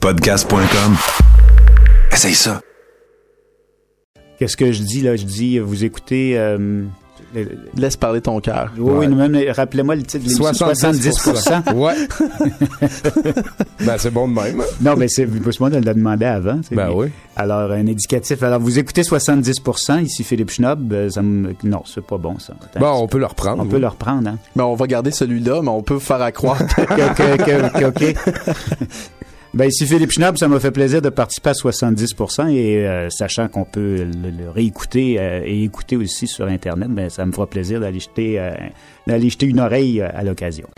Podcast.com. Essaye ça. Qu'est-ce que je dis là? Je dis, vous écoutez... euh, Laisse parler ton cœur. oui, oui, même, rappelez-moi le titre de l'émission. 70%. Ouais. ben, c'est bon de même. Non, mais c'est moi de le demander avant. Ben oui. Alors, un indicatif. Alors, vous écoutez 70%, ici Philippe Schnob. euh, ça me- Non, c'est pas bon, ça. Attends, Bon, on peut le reprendre. on peut le reprendre, hein? Mais on va garder celui-là, mais on peut faire à croire que que, que- que- que- OK. Ben, ici Philippe Schnapp, ça m'a fait plaisir de participer à 70% et euh, sachant qu'on peut le, le réécouter euh, et écouter aussi sur Internet, ben, ça me fera plaisir d'aller jeter, euh, d'aller jeter une oreille euh, à l'occasion.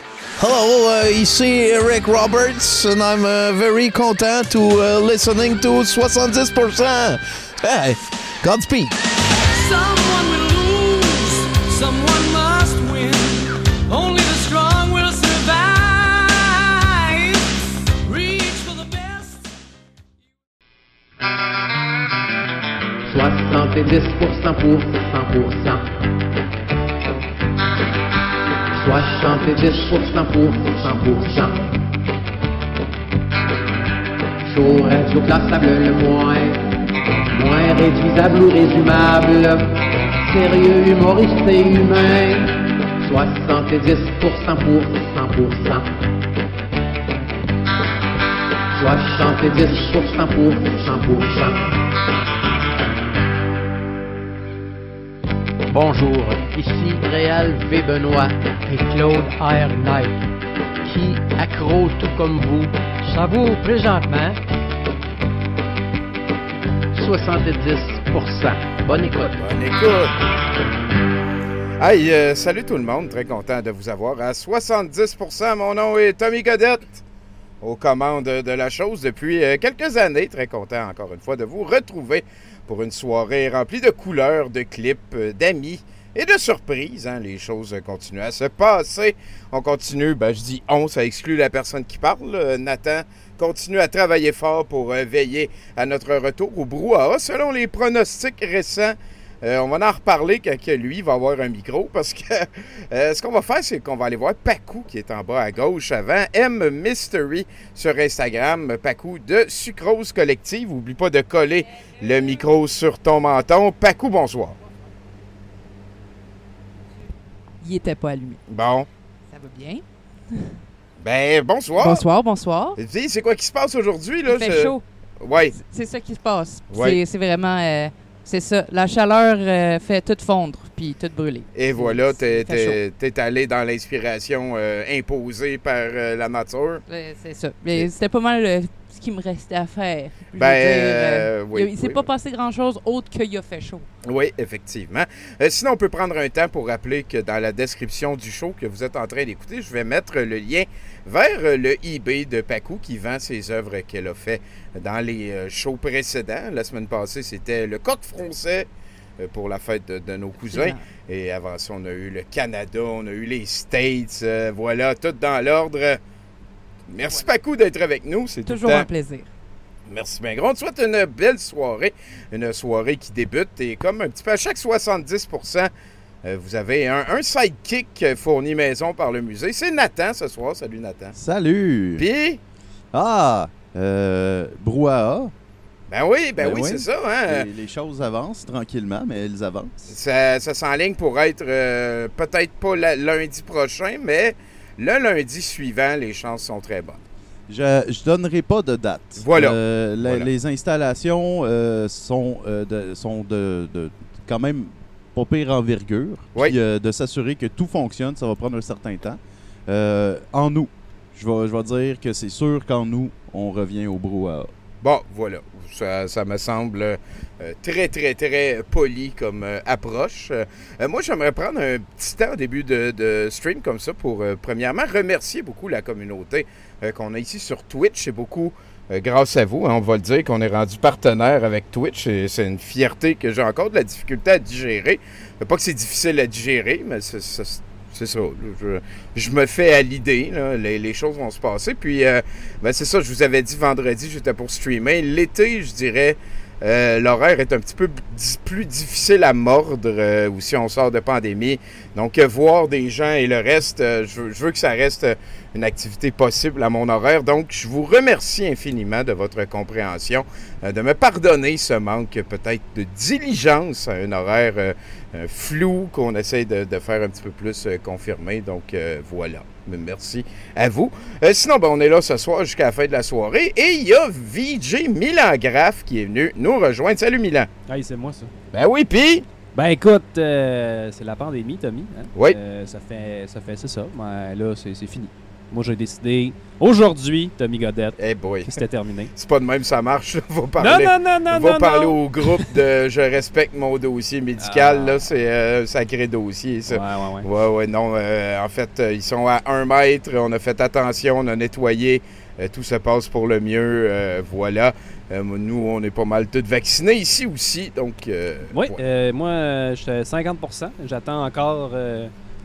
Hello, uh, ici Eric Roberts, and I'm uh, very content to uh, listening to 70%. Hey, Godspeed. Someone will lose, someone must 70% pour 100%. 70% pour 100%. Chaud, radio, classable le moins. Moins réduisable ou résumable. Sérieux, humoriste et humain. 70% pour 100%. 70% pour 100%. Bonjour, ici Réal V. Benoît et Claude R. Knight, qui, accro tout comme vous, savoure présentement 70%. Bonne écoute. Bonne écoute. Hey, euh, salut tout le monde. Très content de vous avoir à 70%. Mon nom est Tommy Godette, aux commandes de la chose depuis euh, quelques années. Très content encore une fois de vous retrouver pour une soirée remplie de couleurs, de clips, euh, d'amis et de surprises. hein. Les choses continuent à se passer. On continue, ben, je dis on, ça exclut la personne qui parle. Euh, Nathan continue à travailler fort pour euh, veiller à notre retour au brouhaha selon les pronostics récents. Euh, on va en reparler quand lui va avoir un micro parce que euh, ce qu'on va faire, c'est qu'on va aller voir Pacou qui est en bas à gauche avant. M Mystery sur Instagram. Pacou de Sucrose Collective. Oublie pas de coller le micro sur ton menton. Pacou, bonsoir. Il était pas allumé. Bon. Ça va bien? Ben, bonsoir. Bonsoir, bonsoir. Dis, c'est quoi qui se passe aujourd'hui? là? Il fait Je- chaud. Ouais. C'est ça qui se passe. Ouais. C'est- C'est vraiment... euh, c'est ça. La chaleur euh, fait tout fondre puis tout brûler. Et voilà, t'es- t'es allé dans l'inspiration euh, imposée par euh, la nature. C'est ça. Mais c'était pas mal euh, qui me restait à faire. Je Ben, dire, euh, oui, il il s'est oui, pas passé grand-chose autre qu'il a fait chaud. Oui, effectivement. Euh, sinon, on peut prendre un temps pour rappeler que dans la description du show que vous êtes en train d'écouter, je vais mettre le lien vers euh, le eBay de Pacou qui vend ses œuvres qu'elle a fait dans les euh, shows précédents. La semaine passée, c'était le coq français euh, pour la fête de, de nos cousins. Et avant ça, on a eu le Canada, on a eu les States. euh, voilà, tout dans l'ordre. Merci Pacou d'être avec nous. C'est tout le Toujours temps- un plaisir. Merci bien gros. On te souhaite une belle soirée. Une soirée qui débute. Et comme un petit peu à chaque 70% euh, vous avez un, un sidekick fourni maison par le musée. C'est Nathan ce soir. Salut Nathan. Salut! Puis, Ah! Euh, brouhaha. ben oui, ben, Ben oui, oui. c'est ça. Hein? Les, les choses avancent tranquillement, mais elles avancent. Ça, ça s'enligne pour être euh, peut-être pas la- lundi prochain, mais le lundi suivant, les chances sont très bonnes. Je ne donnerai pas de date. Voilà. Euh, la- Voilà. Les installations euh, sont, euh, de, sont de, de- quand même pas pire envergure. Oui. Puis de s'assurer que tout fonctionne, ça va prendre un certain temps. En nous, je vais, je vais dire que c'est sûr qu'en nous, on revient au brouhaha. Bon, voilà. Ça, me semble euh, très, très, très poli comme euh, approche. Euh, moi, j'aimerais prendre un petit temps au début de, stream comme ça pour, premièrement, remercier beaucoup la communauté qu'on a ici sur Twitch. C'est beaucoup grâce à vous, hein, on va le dire, qu'on est rendu partenaire avec Twitch. Et c'est une fierté que j'ai encore de la difficulté à digérer. Pas que c'est difficile à digérer, mais c'est c'est- ça. Je, me fais à l'idée. Les, les choses vont se passer. Puis, euh, ben, c'est ça, je vous avais dit vendredi, j'étais pour streamer. L'été, je dirais, euh, l'horaire est un petit peu plus difficile à mordre euh, ou si on sort de pandémie. Donc, euh, voir des gens et le reste, euh, je, veux, que ça reste euh, une activité possible à mon horaire. Donc, je vous remercie infiniment de votre compréhension, euh, de me pardonner ce manque euh, peut-être de diligence à un horaire euh, euh, flou qu'on essaie de, de faire un petit peu plus euh, confirmé. Donc, euh, voilà. Merci à vous. Euh, sinon, ben, on est là ce soir jusqu'à la fin de la soirée. Et il y a VJ Milan Graff qui est venu nous rejoindre. Salut Milan. Hey, c'est moi ça. Ben oui, puis? Ben écoute, euh, c'est la pandémie, Tommy. hein. Oui. Euh, ça fait, ça fait, c'est ça. Ben, là, c'est c'est fini. Moi, j'ai décidé aujourd'hui, Tommy Godette, Eh boy. que c'était terminé. C'est pas de même ça marche. Va Non, parler, non, non, non, va non, parler au groupe de Je respecte mon dossier médical. Ah. Là, c'est euh, un sacré dossier, ça. Ouais, ouais, ouais. Ouais, ouais, non. euh, en fait, euh, ils sont à un mètre. On a fait attention, on a nettoyé. euh, tout se passe pour le mieux. voilà. Nous, on est pas mal tous vaccinés ici aussi. Donc, Oui, ouais. moi, j'étais à 50% J'attends encore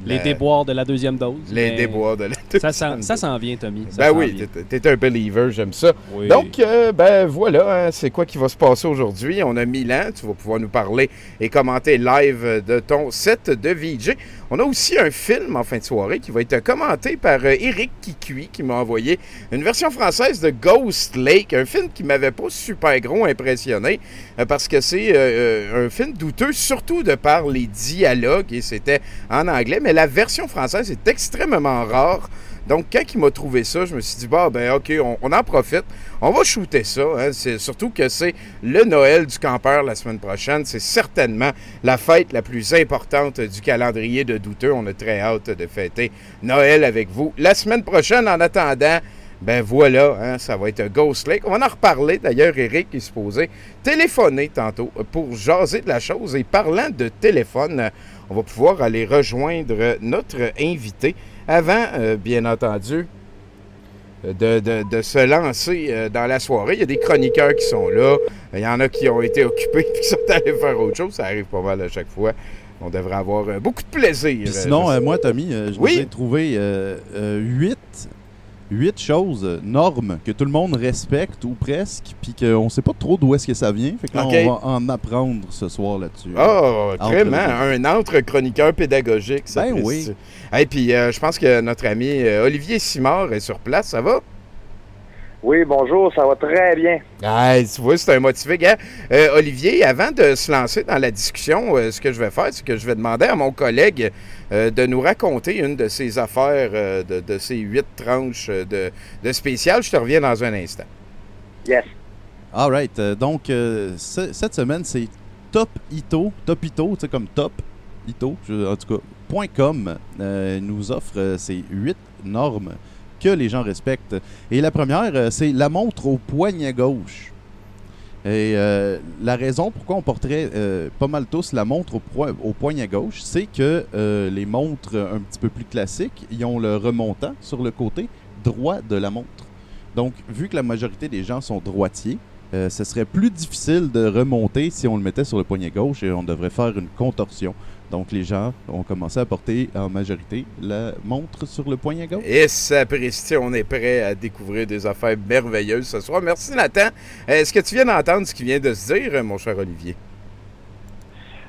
les La- déboires de la deuxième dose. les déboires de la Ça, s'en- ça s'en vient, Tommy. ça Ben oui, t'es- t'es un believer, j'aime ça. Oui. Donc, euh, ben voilà, hein, c'est quoi qui va se passer aujourd'hui? On a Milan, tu vas pouvoir nous parler et commenter live de ton set de VJ. On a aussi un film en fin de soirée qui va être commenté par euh, Eric Kikui qui m'a envoyé une version française de Ghost Lake, un film qui m'avait pas super gros impressionné euh, parce que c'est euh, un film douteux, surtout de par les dialogues et c'était en anglais, mais la version française est extrêmement rare. Donc, quand il m'a trouvé ça, je me suis dit, bah, ben, OK, on, en profite. On va shooter ça. hein. C'est surtout que c'est le Noël du campeur la semaine prochaine. C'est certainement la fête la plus importante du calendrier de douteux. On a très hâte de fêter Noël avec vous. La semaine prochaine, en attendant, ben voilà, hein, ça va être Ghost Lake. On va en reparler. D'ailleurs, Eric est supposé téléphoner tantôt pour jaser de la chose. Et parlant de téléphone, on va pouvoir aller rejoindre notre invité avant, euh, bien entendu, de, de- de se lancer euh, dans la soirée. Il y a des chroniqueurs qui sont là. Il y en a qui ont été occupés et qui sont allés faire autre chose. Ça arrive pas mal à chaque fois. On devrait avoir euh, beaucoup de plaisir. Puis Euh, sinon, euh, moi, Tommy, euh, je Oui? vous ai trouvé euh, euh, huit, huit choses, euh, normes, que tout le monde respecte ou presque, puis qu'on ne sait pas trop d'où est-ce que ça vient. Fait que là, on va en apprendre ce soir là-dessus. Oh, Entre vraiment, les un entre chroniqueur pédagogique. Ça Ben oui. Et puis, euh, je pense que notre ami euh, Olivier Simard est sur place. Ça va? Oui, bonjour, ça va très bien. Ah, tu vois, c'est un motivé. Gars. Euh, Olivier, avant de se lancer dans la discussion, euh, ce que je vais faire, c'est que je vais demander à mon collègue euh, de nous raconter une de ses affaires, euh, de, de ses huit tranches de, de spécial. Je te reviens dans un instant. Yes. All right. euh, donc, euh, ce- cette semaine, c'est Top Ito, Top Ito, tu sais, comme Top Ito, je- en tout cas, point .com euh, nous offre euh, ces huit normes que les gens respectent. Et la première, euh, c'est la montre au poignet gauche. Et euh, la raison pourquoi on porterait euh, pas mal tous la montre au, poi- au poignet gauche, c'est que les montres un petit peu plus classiques, ils ont le remontant sur le côté droit de la montre. Donc, vu que la majorité des gens sont droitiers, ce serait plus difficile de remonter si on le mettait sur le poignet gauche et on devrait faire une contorsion. Donc, les gens ont commencé à porter en majorité la montre sur le poignet gauche. Et sapristi, on est prêt à découvrir des affaires merveilleuses ce soir. Merci Nathan. Est-ce que tu viens d'entendre ce qui vient de se dire, mon cher Olivier?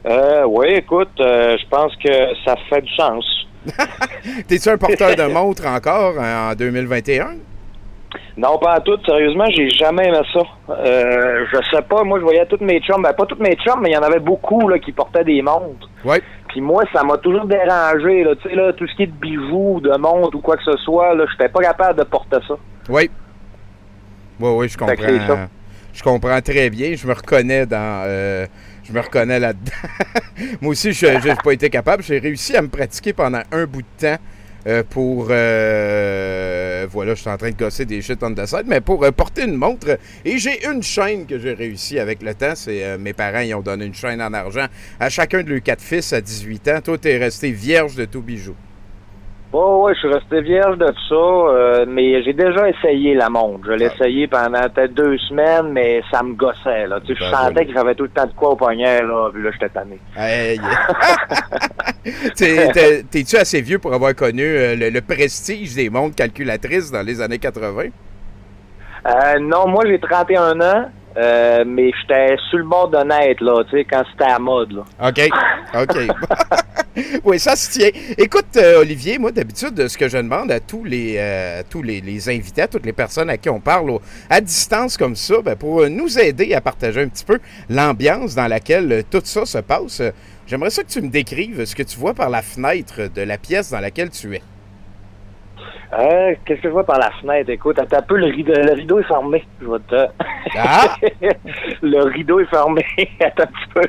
Euh, oui, écoute, euh, je pense que ça fait du sens. T'es-tu un porteur de montre encore en 2021? Non, pas à tout. Sérieusement, j'ai jamais aimé ça. Euh, je sais pas, moi, je voyais toutes mes chums. Ben, pas toutes mes chums, mais il y en avait beaucoup là, qui portaient des montres. Ouais. Puis moi, ça m'a toujours dérangé. Là, tu sais, là, tout ce qui est de bijoux, de montres ou quoi que ce soit, là, j'étais pas capable de porter ça. Oui. Oui, oui, je comprends. Je comprends très bien. Je me reconnais dans. euh, je me reconnais là-dedans. Moi aussi, je n'ai pas été capable. J'ai réussi à me pratiquer pendant un bout de temps euh, pour. euh, voilà, je suis en train de gosser des shit on the side, mais pour euh, porter une montre. Et j'ai une chaîne que j'ai réussi avec le temps. C'est mes parents, ils ont donné une chaîne en argent à chacun de leurs quatre fils à 18 ans. Toi, t'es resté vierge de tout bijou. Oh, ouais, je suis resté vierge de ça, euh, mais j'ai déjà essayé la montre. Je l'ai essayé pendant peut-être deux semaines, mais ça me gossait. Là. Tu sais, je Ben, sentais voilà. que j'avais tout le temps de quoi au poignet, là, puis là, j'étais tanné. Hey. T'es- t'es- T'es-tu assez vieux pour avoir connu euh, le, le prestige des montres calculatrices dans les années 80? Euh, non, moi, j'ai 31 ans. Euh, mais j'étais sur le bord de naître, là, tu sais, quand c'était à mode, là. OK. OK. oui, ça se tient. Écoute, euh, Olivier, moi, d'habitude, ce que je demande à tous les, euh, tous les, les invités, à toutes les personnes à qui on parle au- à distance comme ça, ben, pour euh, nous aider à partager un petit peu l'ambiance dans laquelle tout ça se passe, j'aimerais ça que tu me décrives ce que tu vois par la fenêtre de la pièce dans laquelle tu es. Euh, Qu'est-ce que je vois par la fenêtre? Écoute, attends un peu, le rideau, le rideau est fermé. Je vais te... Ah! le rideau est fermé. attends un petit peu.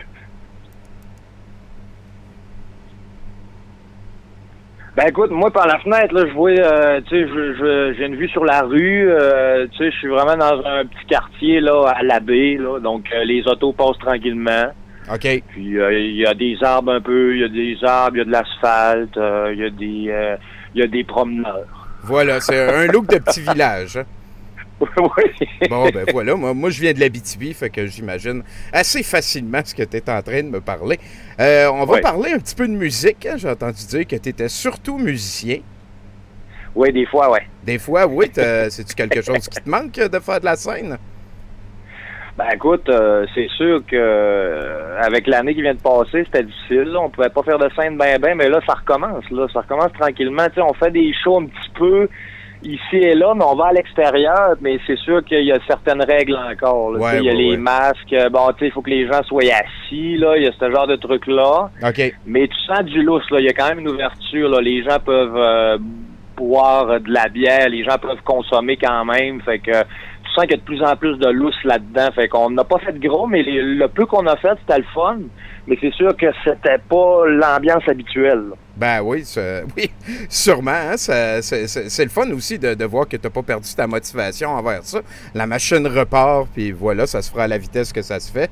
Ben écoute, moi par la fenêtre, là, je vois, euh, tu sais, je- je- j'ai une vue sur la rue, euh, tu sais, je suis vraiment dans un petit quartier, là, à la baie, là, donc euh, les autos passent tranquillement. OK. Puis euh, il y a des arbres un peu, il y a des arbres, il y a de l'asphalte, euh, il y a des, euh, il y a des promeneurs. Voilà, c'est un look de petit village. oui. Bon, ben voilà, moi, moi je viens de l'Abitibi, fait que j'imagine assez facilement ce que tu es en train de me parler. Euh, on va parler un petit peu de musique. hein. J'ai entendu dire que tu étais surtout musicien. Oui, des fois, ouais. Des fois, oui. C'est-tu quelque chose qui te manque de faire de la scène? Ben écoute, euh, c'est sûr que euh, avec l'année qui vient de passer, c'était difficile. Là. On pouvait pas faire de scène ben ben, mais là, ça recommence. Là, ça recommence tranquillement. Tu sais, on fait des shows un petit peu ici et là, mais on va à l'extérieur. Mais c'est sûr qu'il y a certaines règles encore. Ouais, il y a ouais, les ouais. masques. euh, Bon, tu sais, il faut que les gens soient assis. Là, il y a ce genre de trucs là. OK. Mais tu sens du lousse, là. Il y a quand même une ouverture, là. Les gens peuvent euh, boire euh, de la bière, les gens peuvent consommer quand même. Fait que tu sens qu'il y a de plus en plus de lousse là-dedans. Fait qu'on n'a pas fait gros, mais les- le peu qu'on a fait, c'était le fun. Mais c'est sûr que c'était pas l'ambiance habituelle. là. Ben oui, oui sûrement. hein, c'est le fun aussi de, de voir que tu n'as pas perdu ta motivation envers ça. La machine repart, puis voilà, ça se fera à la vitesse que ça se fait.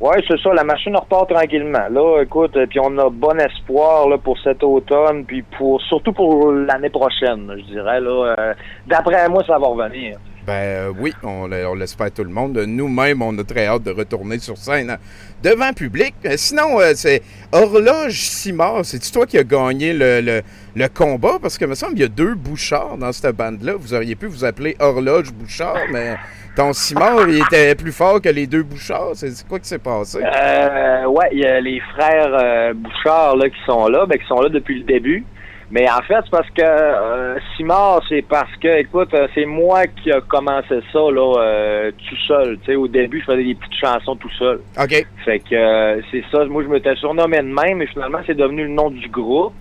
Ouais, c'est ça. La machine repart tranquillement. Là, écoute, euh, puis on a bon espoir là, pour cet automne, puis pour surtout pour l'année prochaine, je dirais. Là, Euh, d'après moi, ça va revenir. Ben euh, oui, on, on l'espère tout le monde. Nous-mêmes, on a très hâte de retourner sur scène devant public. Euh, sinon, euh, c'est Horloge Simard. C'est-tu toi qui as gagné le, le- combat? Parce que me semble qu'il y a deux Bouchards dans cette bande-là. Vous auriez pu vous appeler Horloge Bouchard, mais ton Simard, il était plus fort que les deux Bouchards. C'est quoi qui s'est passé? Euh, ouais, il y a les frères Bouchard là, qui sont là, ben, qui sont là depuis le début. Mais en fait, c'est parce que euh, Simard, c'est parce que, écoute, euh, c'est moi qui a commencé ça là, euh, tout seul. Tu sais, au début, je faisais des petites chansons tout seul. OK. Fait que euh, c'est ça. Moi, je m'étais surnommé de même, mais finalement, c'est devenu le nom du groupe.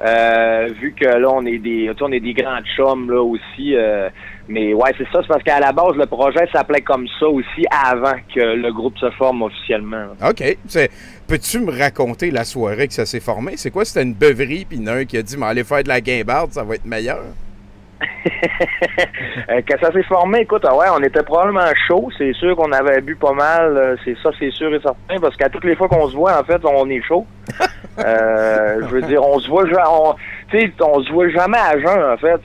Euh, vu que là, on est des, tu sais, on est des grands chums là aussi. Mais ouais, c'est ça. C'est parce qu'à la base, le projet s'appelait comme ça aussi avant que le groupe se forme officiellement. OK. Peux-tu me raconter la soirée que ça s'est formé? C'est quoi? C'était une beuverie, puis un qui a dit, mais allez faire de la guimbarde, ça va être meilleur. Euh, quand ça s'est formé, écoute, ah ouais, on était probablement chaud. C'est sûr qu'on avait bu pas mal. euh, C'est ça, c'est sûr et certain. Parce qu'à toutes les fois qu'on se voit, en fait, on est chaud. Euh, je veux dire, on se voit, on, on se voit jamais à jeun, en fait.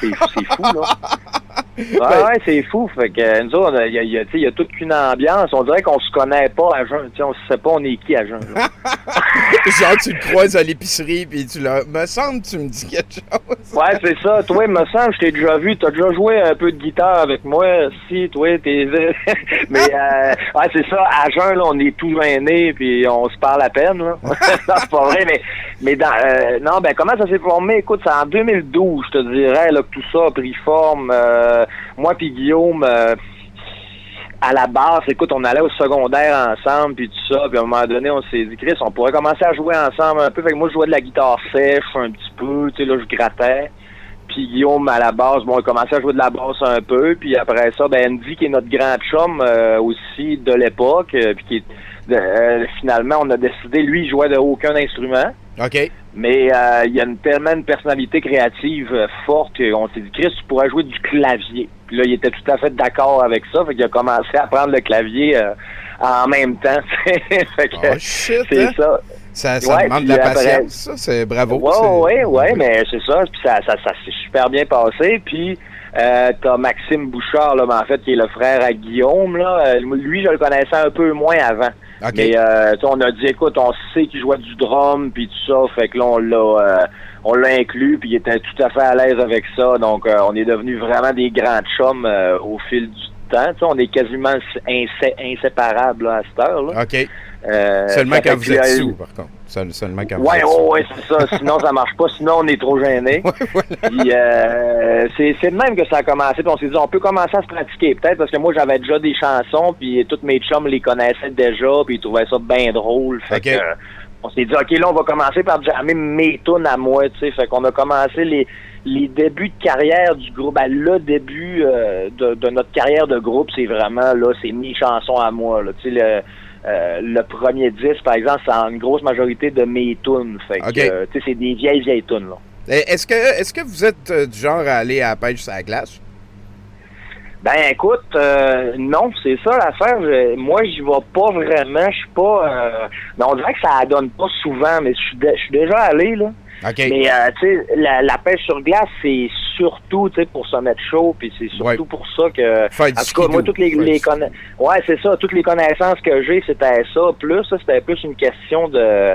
C'est fou, là. Ouais, ouais, c'est fou. Fait que nous autres, il y a, y y toute une ambiance. On dirait qu'on se connaît pas à jeun. On sait pas on est qui à jeun. Genre, tu le croises à l'épicerie, puis tu leur... Me semble, tu me dis quelque chose. Ouais, c'est ça. Toi, il me semble, je t'ai déjà vu. T'as déjà joué un peu de guitare avec moi. Si, toi, t'es. Mais, euh, ouais, c'est ça. À jeun, là, on est tous aînés, puis on se parle à peine, là. non, c'est pas vrai, mais, mais dans, euh, non, ben, comment ça s'est formé? Écoute, c'est en 2012, je te dirais, là, que tout ça a pris forme. Euh, moi, puis Guillaume, euh, à la base, écoute, on allait au secondaire ensemble, puis tout ça, puis à un moment donné, on s'est dit, Chris, on pourrait commencer à jouer ensemble un peu. Fait que moi, je jouais de la guitare sèche un petit peu, tu sais, là, je grattais. Puis Guillaume, à la base, bon, il commençait à jouer de la basse un peu. Puis après ça, ben, Andy, qui est notre grand chum euh, aussi de l'époque, euh, puis qui euh, finalement, on a décidé, lui, il jouait de aucun instrument. OK. Mais euh, il y a une, tellement une personnalité créative euh, forte qu'on s'est dit, Chris, tu pourrais jouer du clavier. Puis là, il était tout à fait d'accord avec ça. Fait qu'il a commencé à prendre le clavier euh, en même temps. Oh, shit, c'est hein? ça. Ça, ça Ouais, demande de la après- patience, ça. C'est bravo. Ouais, c'est- ouais, ouais, mais c'est ça. Puis ça, ça, ça s'est super bien passé. Puis euh, t'as Maxime Bouchard, là, mais en fait, qui est le frère à Guillaume. Là. Euh, Lui, je le connaissais un peu moins avant. OK. Mais euh, on a dit, écoute, on sait qu'il jouait du drum, puis tout ça. Fait que là, on l'a, euh, on l'a inclus, puis il était tout à fait à l'aise avec ça. Donc, euh, on est devenus vraiment des grands chums euh, au fil du temps. On est quasiment insé- inséparables là, à cette heure. Là. OK. Euh, Seulement quand vous êtes sous, par contre. Seul- Seulement quand Ouais, ouais, ouais, c'est ça. Sinon, ça marche pas. Sinon, on est trop gêné. Puis, euh, c'est de même que ça a commencé. Puis on s'est dit, on peut commencer à se pratiquer. Peut-être parce que moi, j'avais déjà des chansons, puis tous mes chums les connaissaient déjà, puis ils trouvaient ça bien drôle. Fait que, euh, on s'est dit, OK, là, on va commencer par jammer mes tunes à moi, tu sais. Fait qu'on a commencé les, les débuts de carrière du groupe. Ben, le début euh, de, de notre carrière de groupe, c'est vraiment, là, c'est mes chansons à moi, là. Tu sais, euh, le premier disque, par exemple, c'est en une grosse majorité de mes tunes. Fait que, euh, tu sais, c'est des vieilles, vieilles tunes, là. Est-ce que, est que vous êtes euh, du genre à aller à la pêche sur la glace? Ben écoute, non, c'est ça l'affaire. Je- Moi, j'y vais pas vraiment. Je suis pas. On dirait que ça donne pas souvent, mais je suis dé- je suis déjà allé là. Mais euh, tu sais, la, la pêche sur glace, c'est surtout tu sais pour se mettre chaud, puis c'est surtout Ouais. pour ça que. Faire en tout cas, moi, toutes les, conna- Ouais, c'est ça. Toutes les connaissances que j'ai, c'était ça. Plus, ça, c'était plus une question de. Euh,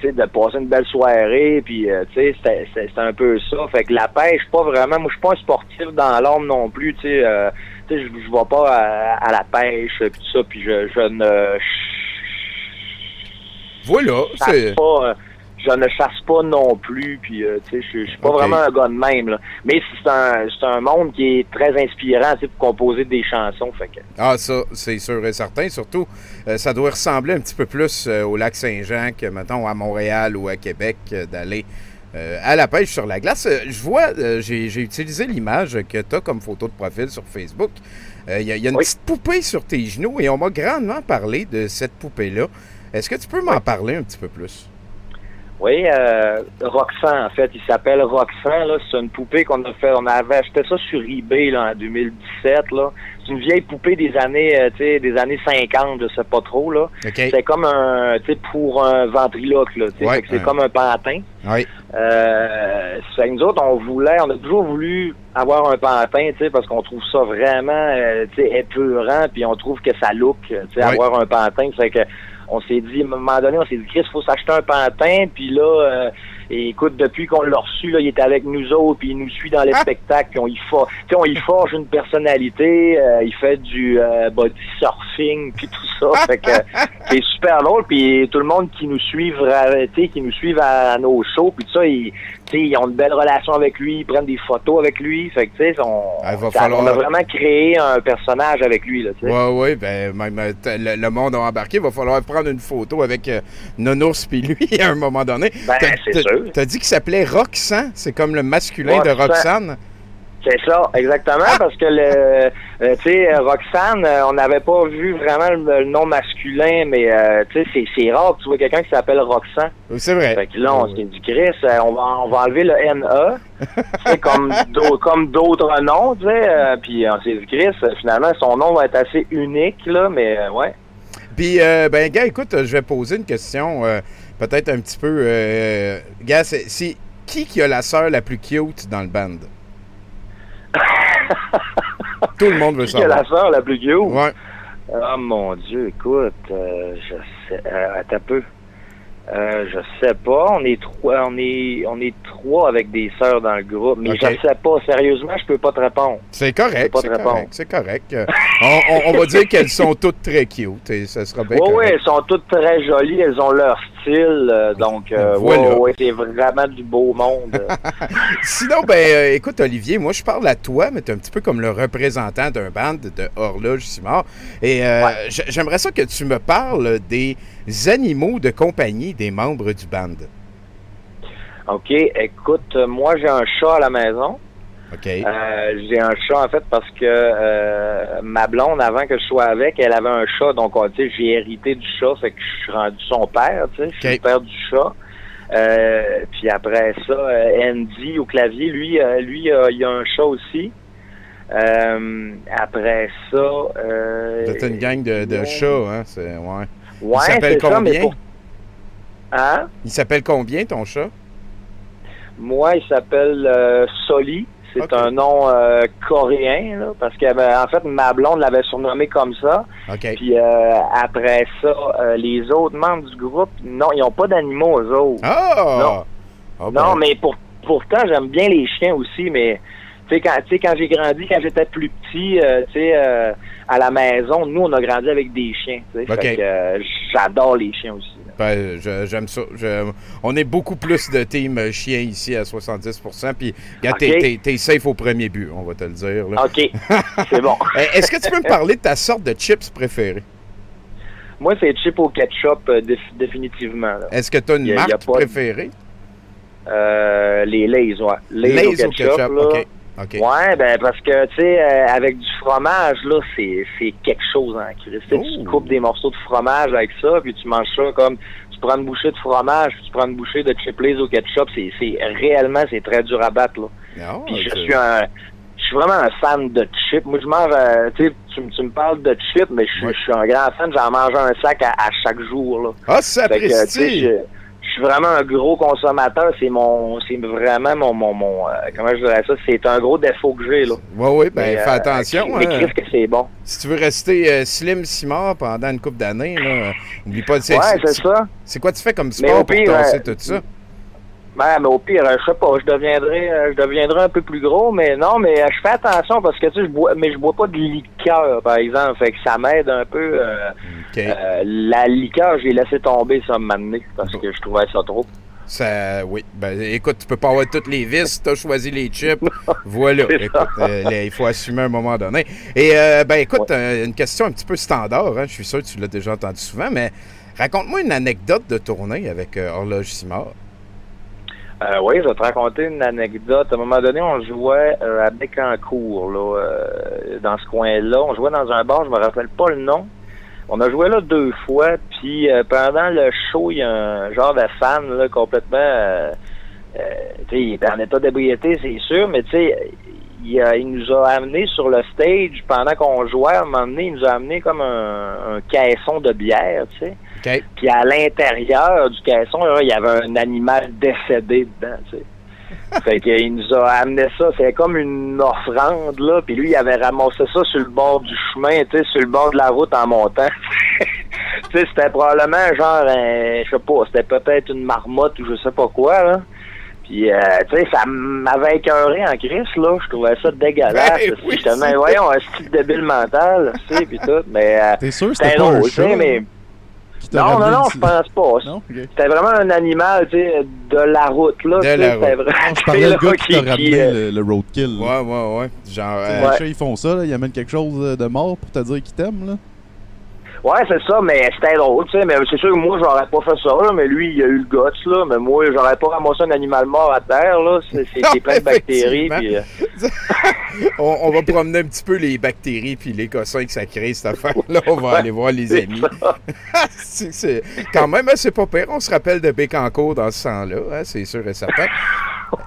tu sais, de passer une belle soirée, puis euh, tu sais, c'était- un peu ça. Fait que la pêche, pas vraiment. Moi, je suis pas un sportif dans l'ombre non plus. Tu sais, euh, tu sais, je vais pas à, à la pêche, puis tout ça, puis je, je ne Voilà, c'est... je ne chasse pas non plus, puis euh, tu sais, je suis pas vraiment un gars de même. Là. Mais c'est un, monde qui est très inspirant, tu sais, pour composer des chansons. Fait que. Ah, ça, c'est sûr et certain. Surtout, euh, ça doit ressembler un petit peu plus euh, au lac Saint-Jean que, mettons, à Montréal ou à Québec, euh, d'aller à la pêche sur la glace. Je vois, j'ai utilisé l'image que tu as comme photo de profil sur Facebook. Il y a, il y a une Oui. petite poupée sur tes genoux et on m'a grandement parlé de cette poupée-là. Est-ce que tu peux m'en parler un petit peu plus? Oui, euh, Roxanne, en fait, il s'appelle Roxanne. Là, c'est une poupée qu'on a fait. On avait acheté ça sur eBay là, en 2017. Là, c'est une vieille poupée des années, euh, tu sais, des années 50, je sais pas trop là. OK. C'est comme un, tu sais, pour un ventriloque là. Ouais, c'est ouais. comme un pantin. Oui. Euh, fait nous autres, on voulait, on a toujours voulu avoir un pantin, tu sais, parce qu'on trouve ça vraiment, euh, tu sais, épurant, puis on trouve que ça look, tu sais, Ouais. avoir un pantin. Fait que on s'est dit, à un moment donné, on s'est dit, Chris, faut s'acheter un pantin, puis là, euh, et écoute, depuis qu'on l'a reçu, là, il est avec nous autres, puis il nous suit dans les spectacles, puis on y sais, on y forge une personnalité, euh, il fait du euh, body surfing, puis tout ça, fait que c'est super drôle, puis tout le monde qui nous sais, qui nous suivent à, nos shows, puis tout ça, ils, sais, ils ont une belle relation avec lui, ils prennent des photos avec lui, fait que tu on, Ah, ça- falloir- on a vraiment créé un personnage avec lui, là, tu. Oui, oui, ben, même euh, le, le monde a embarqué. Il va falloir prendre une photo avec euh, Nonours puis lui à un moment donné. Ben, c'est sûr. T'as dit qu'il s'appelait Roxanne. C'est comme le masculin de Roxanne. Roxane? C'est ça, exactement, parce que le, euh, tu sais, euh, Roxane, euh, on n'avait pas vu vraiment le, le nom masculin, mais euh, tu sais, c'est, c'est rare que tu vois quelqu'un qui s'appelle Roxane. C'est vrai. Fait que là, on s'est dit, Chris, on va, on va enlever le tu sais, comme, d'au- comme d'autres noms, tu sais, puis on s'est dit, Chris, finalement, son nom va être assez unique, là, mais ouais. Puis, euh, ben, gars, écoute, je vais poser une question peut-être un petit peu. Gars, c'est, c'est qui qui a la sœur la plus cute dans le band? Tout le monde veut Qui est la savoir. sœur la plus cute? Ouais. Ah mon Dieu, écoute, euh, je sais, euh, attends un peu. Euh, je sais pas. On est trois, on est, on est trois avec des sœurs dans le groupe, mais je sais pas. Sérieusement, je peux pas te répondre. C'est Je peux correct, pas c'est te répondre. correct, c'est correct. Euh, on, on- on va dire qu'elles sont toutes très cute et ça sera bien Oui, oui, elles sont toutes très jolies. Elles ont leur style, euh, donc euh, Voilà. ouais, ouais, c'est vraiment du beau monde. Sinon, ben, écoute, Olivier, moi, je parle à toi, mais tu es un petit peu comme le représentant d'un band de Horloge Simard. Et euh, j'aimerais ça que tu me parles des animaux de compagnie des membres du band. ok, écoute, euh, moi j'ai un chat à la maison. OK? Euh, j'ai un chat en fait parce que euh, ma blonde avant que je sois avec, elle avait un chat, donc on- tu sais, j'ai hérité du chat, fait que je suis rendu son père, tu sais, je suis le père du chat. Euh, puis après ça, Andy au clavier, lui, lui, il a un chat aussi. Après ça, êtes une gang de, de chats, hein? C'est, ouais. Ouais, Il s'appelle ça, combien? pour- Hein? Il s'appelle combien, ton chat? Moi, il s'appelle euh, Soli. C'est un nom euh, coréen, là, parce que ben, en fait, ma blonde l'avait surnommé comme ça. OK. Puis euh, après ça, euh, les autres membres du groupe, non, ils n'ont pas d'animaux, eux autres. Ah! Non. Ah, ben, Non, mais pour, pourtant, j'aime bien les chiens aussi, mais Tu sais, quand, quand j'ai grandi, quand j'étais plus petit, euh, tu sais, euh, à la maison, nous, on a grandi avec des chiens. tu sais. Ok. Fait que, euh, j'adore les chiens aussi. Ben, j'aime ça. Je- on est beaucoup plus de team chien ici à 70 Puis, t'es- safe au premier but, on va te le dire. là. OK, c'est bon. Euh, Est-ce que tu peux me parler de ta sorte de chips préférée? Moi, c'est chip au ketchup, euh, déf- définitivement. Est-ce que tu as une Y a- y a marque pas préférée? Euh, les Lays, ouais. Lays, Lay's au ketchup, là. OK. Ouais, ben parce que, tu sais, euh, avec du fromage, là, c'est quelque chose en Christ. Tu Oh. Coupes des morceaux de fromage avec ça, puis tu manges ça comme... Tu prends une bouchée de fromage, puis tu prends une bouchée de chip Lay's au ketchup. C'est réellement, c'est très dur à battre, là. Non, Puis je suis un... Je suis vraiment un fan de chips. Moi, je mange... euh, tu sais, tu, me- tu me parles de chips, mais je suis- un grand fan. J'en mange un sac à, à chaque jour, là. Ah, ça apprécie! Suis vraiment un gros consommateur. C'est mon, c'est vraiment mon, mon, mon euh, comment je dirais ça, c'est un gros défaut que j'ai là. Oui, oui, ben Mais, fais euh, attention. Mais hein. Christ que c'est bon. Si tu veux rester euh, slim Simard pendant une couple d'années, là, oublie pas de Ouais, c'est ça. C'est quoi tu fais comme Mais sport au pour pire, tasser euh, tout ça? Ben, mais au pire, je sais pas, je deviendrai, euh, je deviendrai un peu plus gros, mais non, mais euh, je fais attention parce que tu sais, je bois, mais je bois pas de liqueur, par exemple, fait que ça m'aide un peu. euh, euh, la liqueur, j'ai laissé tomber ça m'amener parce que je trouvais ça trop. Ça, oui. Ben, écoute, tu peux pas avoir toutes les vis, t'as choisi les chips. voilà. Écoute, euh, là, il faut assumer à un moment donné. Et, euh, ben, écoute, une question un petit peu standard, hein, je suis sûr que tu l'as déjà entendu souvent, mais raconte-moi une anecdote de tournée avec euh, Horloge Simard. Euh, oui, je vais te raconter une anecdote. À un moment donné, on jouait euh, à Bécancourt, là, euh, dans ce coin-là. On jouait dans un bar, je me rappelle pas le nom. On a joué là deux fois, puis euh, pendant le show, il y a un genre de fan là, complètement... euh, il était en état d'ébriété, c'est sûr, mais tu sais, il, il nous a amené sur le stage pendant qu'on jouait. À un moment donné, il nous a amené comme un, un caisson de bière, tu sais. Puis à l'intérieur du caisson, là, il y avait un animal décédé dedans, tu sais. fait qu'il nous a amené ça, c'est comme une offrande, là. Puis lui, il avait ramassé ça sur le bord du chemin, tu sais, sur le bord de la route en montant. tu sais, c'était probablement genre, un- je sais pas, c'était peut-être une marmotte ou je sais pas quoi, là. Puis, euh, tu sais, ça m'avait écœuré en crise, là. Je trouvais ça dégueulasse. Ben oui, J'étais, voyons, un style débile mental, tu sais, puis tout. Mais, euh, T'es sûr que c'était pas un drôle, chat? mais... qui t'a Non, non, non, je pense pas. Non? C'était vraiment un animal, tu sais, de la route, là. De la route. vraiment- Non, je parlais le gars qui t'a qui- ramené euh, le, le roadkill. là. Ouais, ouais, ouais. Genre, euh, Les Ouais. chats, ils font ça, là, ils amènent quelque chose de mort pour te dire qu'ils t'aiment. là. Ouais, c'est ça, mais c'était drôle, tu sais. Mais c'est sûr que moi, j'aurais pas fait ça, là. Mais lui, il a eu le guts, là. Mais moi, j'aurais pas ramassé un animal mort à terre, là. C'est plein de bactéries, puis... euh, on, on va promener un petit peu les bactéries puis les cossins que ça crée, cette affaire-là. On va aller voir les amis. Quand même, hein, c'est pas pire. On se rappelle de Bécancourt dans ce sens-là, hein, c'est sûr et certain.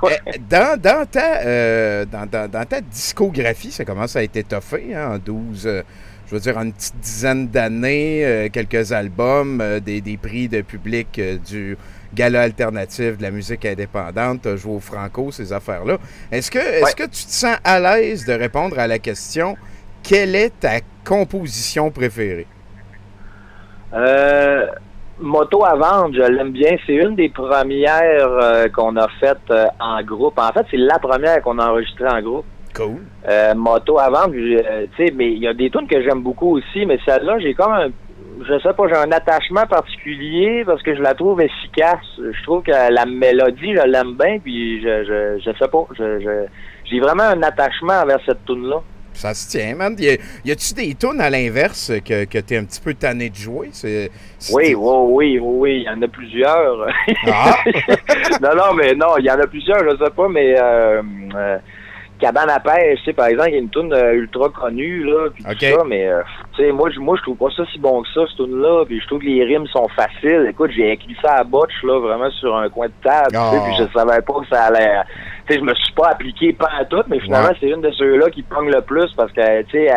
Euh, dans, dans, ta, euh, dans, dans- dans ta discographie, ça commence à être étoffé hein, en 12, euh, je veux dire, en une petite dizaine d'années, euh, quelques albums, euh, des, des prix de public euh, du gala alternatif de la musique indépendante, joué au Franco, ces affaires-là. Est-ce que, est-ce que tu te sens à l'aise de répondre à la question quelle est ta composition préférée? Euh, moto à vendre, je l'aime bien. C'est une des premières qu'on a faites en groupe. En fait, c'est la première qu'on a enregistrée en groupe. Cool. Euh, moto à vendre, puis, euh, tu sais, mais il y a des tunes que j'aime beaucoup aussi, mais celle-là, j'ai comme un, je sais pas, j'ai un attachement particulier parce que je la trouve efficace. Je trouve que la mélodie, je l'aime bien, puis je, je, je sais pas, je, je- j'ai vraiment un attachement envers cette tune-là. Ça se tient, man. Y, a- y a-tu des tunes à l'inverse que, que t'es un petit peu tanné de jouer? C'est, c'est- Oui, oui, oui, oui, oui, il y en a plusieurs. Ah! non, non, mais non, il y en a plusieurs, je sais pas, mais euh, euh, Cabane à pêche, tu sais, par exemple, il y a une tune euh, ultra connue, là, puis Ok. tout ça, mais, euh, tu sais, moi, je- moi, je trouve pas ça si bon que ça, cette tune-là, puis je trouve que les rimes sont faciles. Écoute, j'ai écrit ça à botch, là, vraiment sur un coin de table, tu sais, Ah. puis je savais pas que ça allait... Tu sais, je me suis pas appliqué pas à tout, mais finalement, Ouais. c'est une de ceux-là qui pogne le plus, parce que, tu sais,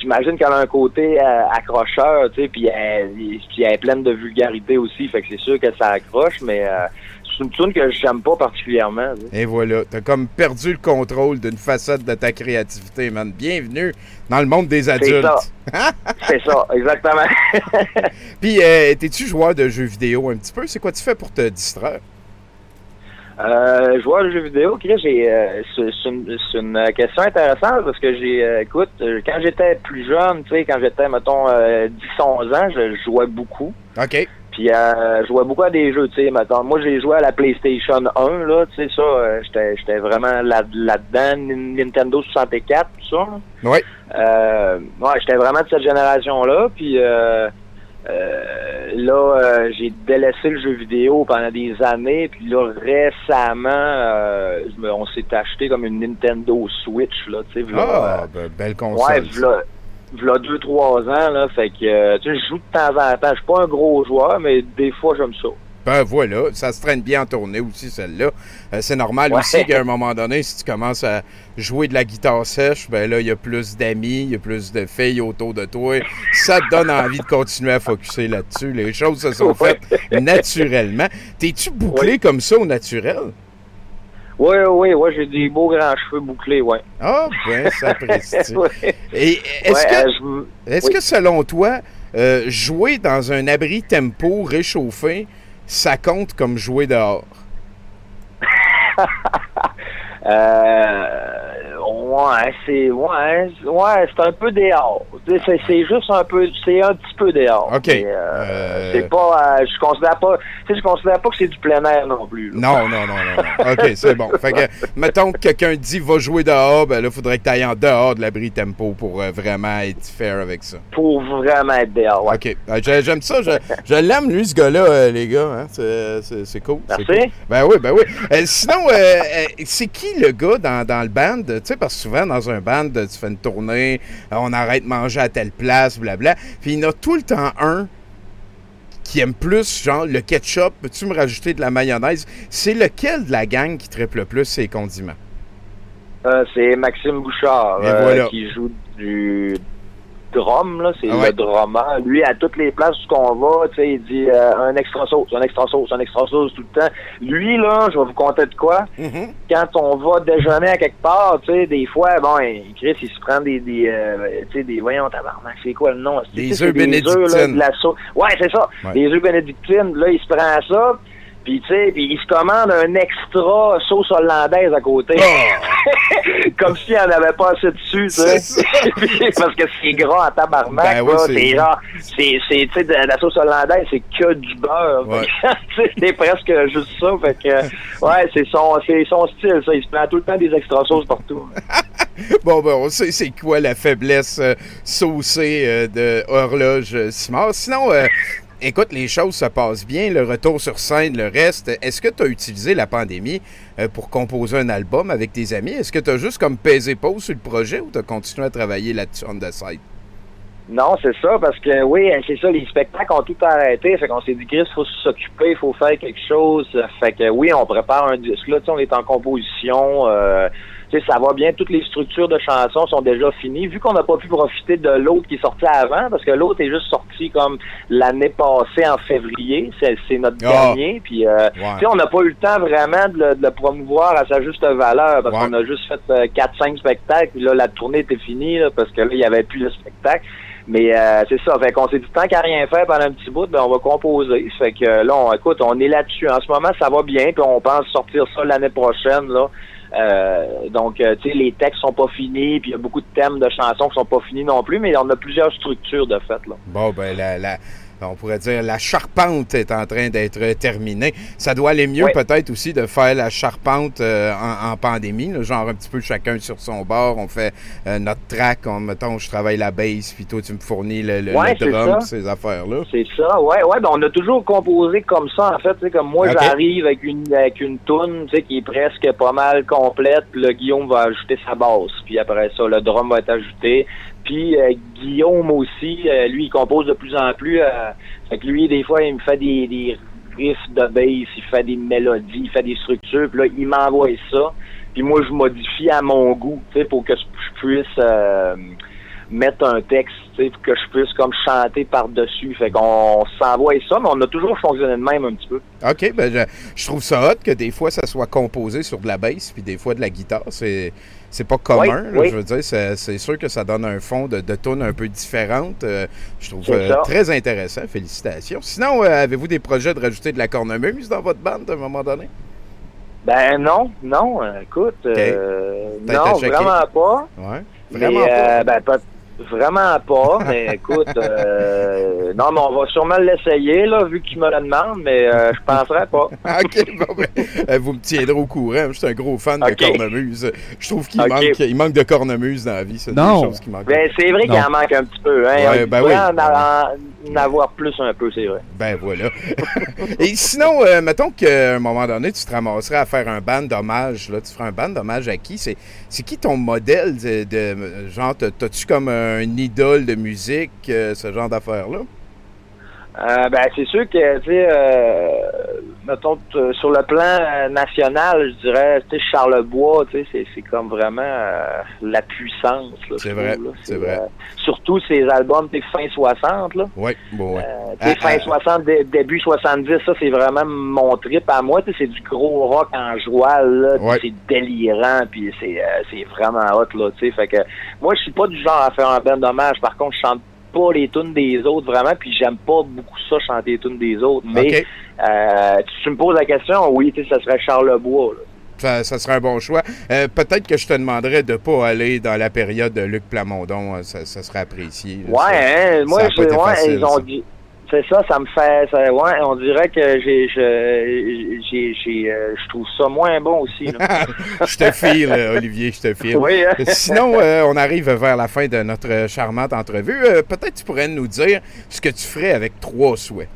j'imagine qu'elle a un côté euh, accrocheur, tu sais, puis elle, puis elle est pleine de vulgarité aussi, fait que c'est sûr que ça accroche, mais euh, c'est une tune que j'aime pas particulièrement. sais. Et voilà, t'as comme perdu le contrôle d'une facette de ta créativité, man. Bienvenue dans le monde des adultes. ça. C'est ça, exactement. Puis, euh, t'es-tu joueur de jeux vidéo un petit peu? C'est quoi tu fais pour te distraire? Euh, joueur de jeux vidéo, Chris, j'ai, euh, c'est, une, question intéressante parce que j'ai, euh, écoute, euh, quand j'étais plus jeune, tu sais, quand j'étais, mettons, euh, 10-11 ans, je jouais beaucoup. OK. Puis euh, je jouais beaucoup à des jeux, tu sais, mettons. Moi, j'ai joué à la PlayStation 1, là, tu sais, ça, euh, j'étais, j'étais vraiment là, là-dedans, Nin- Nintendo 64, tout ça. Oui. Euh, ouais, j'étais vraiment de cette génération-là, puis euh, euh, là, euh, j'ai délaissé le jeu vidéo pendant des années, puis là, récemment, euh, on s'est acheté comme une Nintendo Switch, là, tu sais, Ah, ben, belle Ouais, console. ça. V'là, deux, trois ans, là, fait que, euh, tu sais, je joue de temps en temps. Je suis pas un gros joueur, mais des fois, j'aime ça. Ben voilà, ça se traîne bien en tournée aussi, celle-là. Euh, c'est normal Ouais. aussi qu'à un moment donné, si tu commences à jouer de la guitare sèche, ben là, il y a plus d'amis, il y a plus de filles autour de toi. Ça te donne envie de continuer à focuser là-dessus. Les choses se sont Ouais. faites naturellement. T'es-tu bouclé comme ça au naturel? Oui, oui, ouais, j'ai des beaux grands cheveux bouclés, ouais. Ah, ben, ça. Ouais. Et est-ce Ouais, que, euh, je oui. que selon toi, euh, jouer dans un abri tempo réchauffé, ça compte comme jouer dehors? Euh, ouais, c'est ouais, ouais, c'est un peu dehors. C'est, c'est juste un peu, c'est un petit peu dehors. OK. Mais, euh, Euh, C'est pas, euh, je considère pas, je considère pas que c'est du plein air non plus. là. Non, non, non, non. non. OK, c'est bon. Fait que, mettons que quelqu'un dit va jouer dehors, ben là, il faudrait que tu ailles en dehors de l'abri tempo pour vraiment être fair avec ça. Pour vraiment être dehors. Ouais. OK. J'ai- J'aime ça. Je, je l'aime, lui, ce gars-là, les gars. Hein? C'est- C'est c'est cool. c'est Merci. cool. Ben oui, ben oui. Sinon, c'est qui le gars dans, dans le band? Tu sais, parce que souvent, dans un band, tu fais une tournée, euh, on arrête de manger à telle place, blabla. Puis il y en a tout le temps un qui aime plus, genre, le ketchup. Peux-tu me rajouter de la mayonnaise? C'est lequel de la gang qui triple le plus ses condiments? Euh, c'est Maxime Bouchard euh, qui joue du drum, là, c'est Ah ouais. le drummer. Lui, à toutes les places où on va, tu sais, il dit euh, un extra sauce, un extra sauce, un extra sauce tout le temps. Lui, là, je vais vous conter de quoi. Mm-hmm. Quand on va déjeuner à quelque part, tu sais, des fois, bon, Chris, il se prend des, des euh, tu sais, des, voyons, tabarnak, c'est quoi le nom? Des œufs des là, bénédictines. de la sauce. Ouais, c'est ça. Ouais. Des œufs bénédictines. Là, il se prend ça. Puis, tu sais, puis il se commande un extra sauce hollandaise à côté. Comme s'il n'y en avait pas assez dessus, tu sais. Parce que c'est gras en tabarnak, Ben c'est- genre, c'est, c'est, tu sais, la sauce hollandaise, c'est que du beurre. Ouais. C'est presque juste ça. Fait que, ouais, c'est son, c'est son style, ça. Il se prend tout le temps des extra sauces partout. Bon, ben, on sait c'est quoi la faiblesse euh, saucée euh, de Horloge Simard. Sinon, euh, écoute, les choses se passent bien, le retour sur scène, le reste. Est-ce que tu as utilisé la pandémie euh, pour composer un album avec tes amis? Est-ce que tu as juste comme pesé pause sur le projet ou tu as continué à travailler là-dessus on the side? Non, c'est ça, parce que oui, c'est ça, les spectacles ont tout arrêté. Fait qu'on s'est dit, Chris, faut s'occuper, il faut faire quelque chose. Fait que oui, on prépare un disque. Là, tu sais, on est en composition. euh, ça va bien. Toutes les structures de chansons sont déjà finies. Vu qu'on n'a pas pu profiter de l'autre qui est sorti avant, parce que l'autre est juste sorti comme l'année passée en février. C'est c'est notre Ah. dernier. Puis, euh, tu sais, on n'a pas eu le temps vraiment de le, de le promouvoir à sa juste valeur, parce Ouais. qu'on a juste fait euh, 4-5 spectacles. Puis là, la tournée était finie, là, parce que là, il n'y avait plus de spectacle. Mais euh, c'est ça. Fait qu'on s'est dit tant qu'à rien faire pendant un petit bout, ben on va composer. Fait que euh, là, on, écoute, on est là-dessus. En ce moment, ça va bien, puis on pense sortir ça l'année prochaine. Là. Euh, donc, euh, tu sais, les textes sont pas finis, puis il y a beaucoup de thèmes de chansons qui sont pas finis non plus, mais on a plusieurs structures de fait. Là. Bon, ben, la, la- on pourrait dire la charpente est en train d'être terminée. Ça doit aller mieux Oui. peut-être aussi de faire la charpente euh, en, en pandémie, là, genre un petit peu chacun sur son bord. On fait euh, notre track, on, mettons, je travaille la bass, puis toi, tu me fournis le, le- Ouais, le c'est drum, ça. ces affaires-là. C'est ça, ouais, ouais, ben on a toujours composé comme ça, en fait, comme moi j'arrive avec une avec une toune, qui est presque pas mal complète, puis le Guillaume va ajouter sa basse, puis après ça, le drum va être ajouté, puis euh, Guillaume aussi, euh, lui, il compose de plus en plus, euh, fait que lui, des fois, il me fait des, riffs de bass, il fait des mélodies, il fait des structures, puis là, il m'envoie ça, puis moi, je modifie à mon goût, tu sais, pour que je je puisse... euh, mettre un texte, que je puisse comme chanter par-dessus. Fait qu'on s'envoie ça, mais on a toujours fonctionné de même un petit peu. OK, ben je, je trouve ça hot que des fois ça soit composé sur de la bass puis des fois de la guitare. C'est c'est pas commun. Oui, là, oui. Je veux dire, c'est sûr que ça donne un fond de, de tune un peu différente. Euh, je trouve euh, ça. très intéressant. Félicitations. Sinon, euh, avez-vous des projets de rajouter de la cornemuse dans votre bande à un moment donné? Ben non, non, euh, écoute, non, vraiment pas. Ouais. Vraiment pas. ben, pas- vraiment pas, mais écoute, euh, non, mais on va sûrement l'essayer, là, vu qu'il me le demande, mais euh, je penserais pas. OK, bon, ben, euh, vous me tiendrez au courant. Je suis un gros fan de cornemuse. Je trouve qu'il manque, il manque de cornemuse dans la vie. C'est Non. des choses qui manquent. Ben, c'est vrai qu'il en manque un petit peu, hein. Ouais, ben oui. en, en- en avoir plus un peu, c'est vrai. Ben voilà. Et sinon, euh, mettons qu'à un moment donné, tu te ramasserais à faire un band d'hommage. Tu ferais un band d'hommage à qui? C'est, qui ton modèle de, de- genre, t'as- t'as-tu comme un idole de musique, euh, ce genre d'affaires-là? Euh, ben, c'est sûr que, tu sais, euh, mettons, t- sur le plan euh, national, je dirais, tu sais, Charlebois, tu sais, c'est- c'est comme vraiment euh, la puissance, là, C'est vrai, c'est vrai. euh, surtout ces albums, tu sais, fin 60, là. Oui, bon, ouais. Euh, Ah, fin ah. 60, dé- début 70, ça, c'est vraiment mon trip à moi. Tu sais, c'est du gros rock en joie, là. Ouais. C'est délirant, puis c'est euh, c'est vraiment hot, là, tu sais. Fait que moi, je suis pas du genre à faire un band d'hommage. Par contre, je chante pas les tunes des autres, vraiment, puis j'aime pas beaucoup ça, chanter les tunes des autres. Mais euh, tu, tu me poses la question, oui, tu sais, ça serait Charlebois, là. Ça, ça serait un bon choix. Euh, peut-être que je te demanderais de pas aller dans la période de Luc Plamondon. euh, Ça, ça serait apprécié. là. Ouais, Ça- hein, moi, je, ouais, facile, ils ont dit. C'est ça, ça me fait. ça- ouais, on dirait que j'ai, je, j'ai, j'ai, euh, je trouve ça moins bon aussi. Là. je te file, euh, Olivier, je te file. Oui, hein? Sinon, euh, on arrive vers la fin de notre charmante entrevue. Euh, Peut-être tu pourrais nous dire ce que tu ferais avec trois souhaits.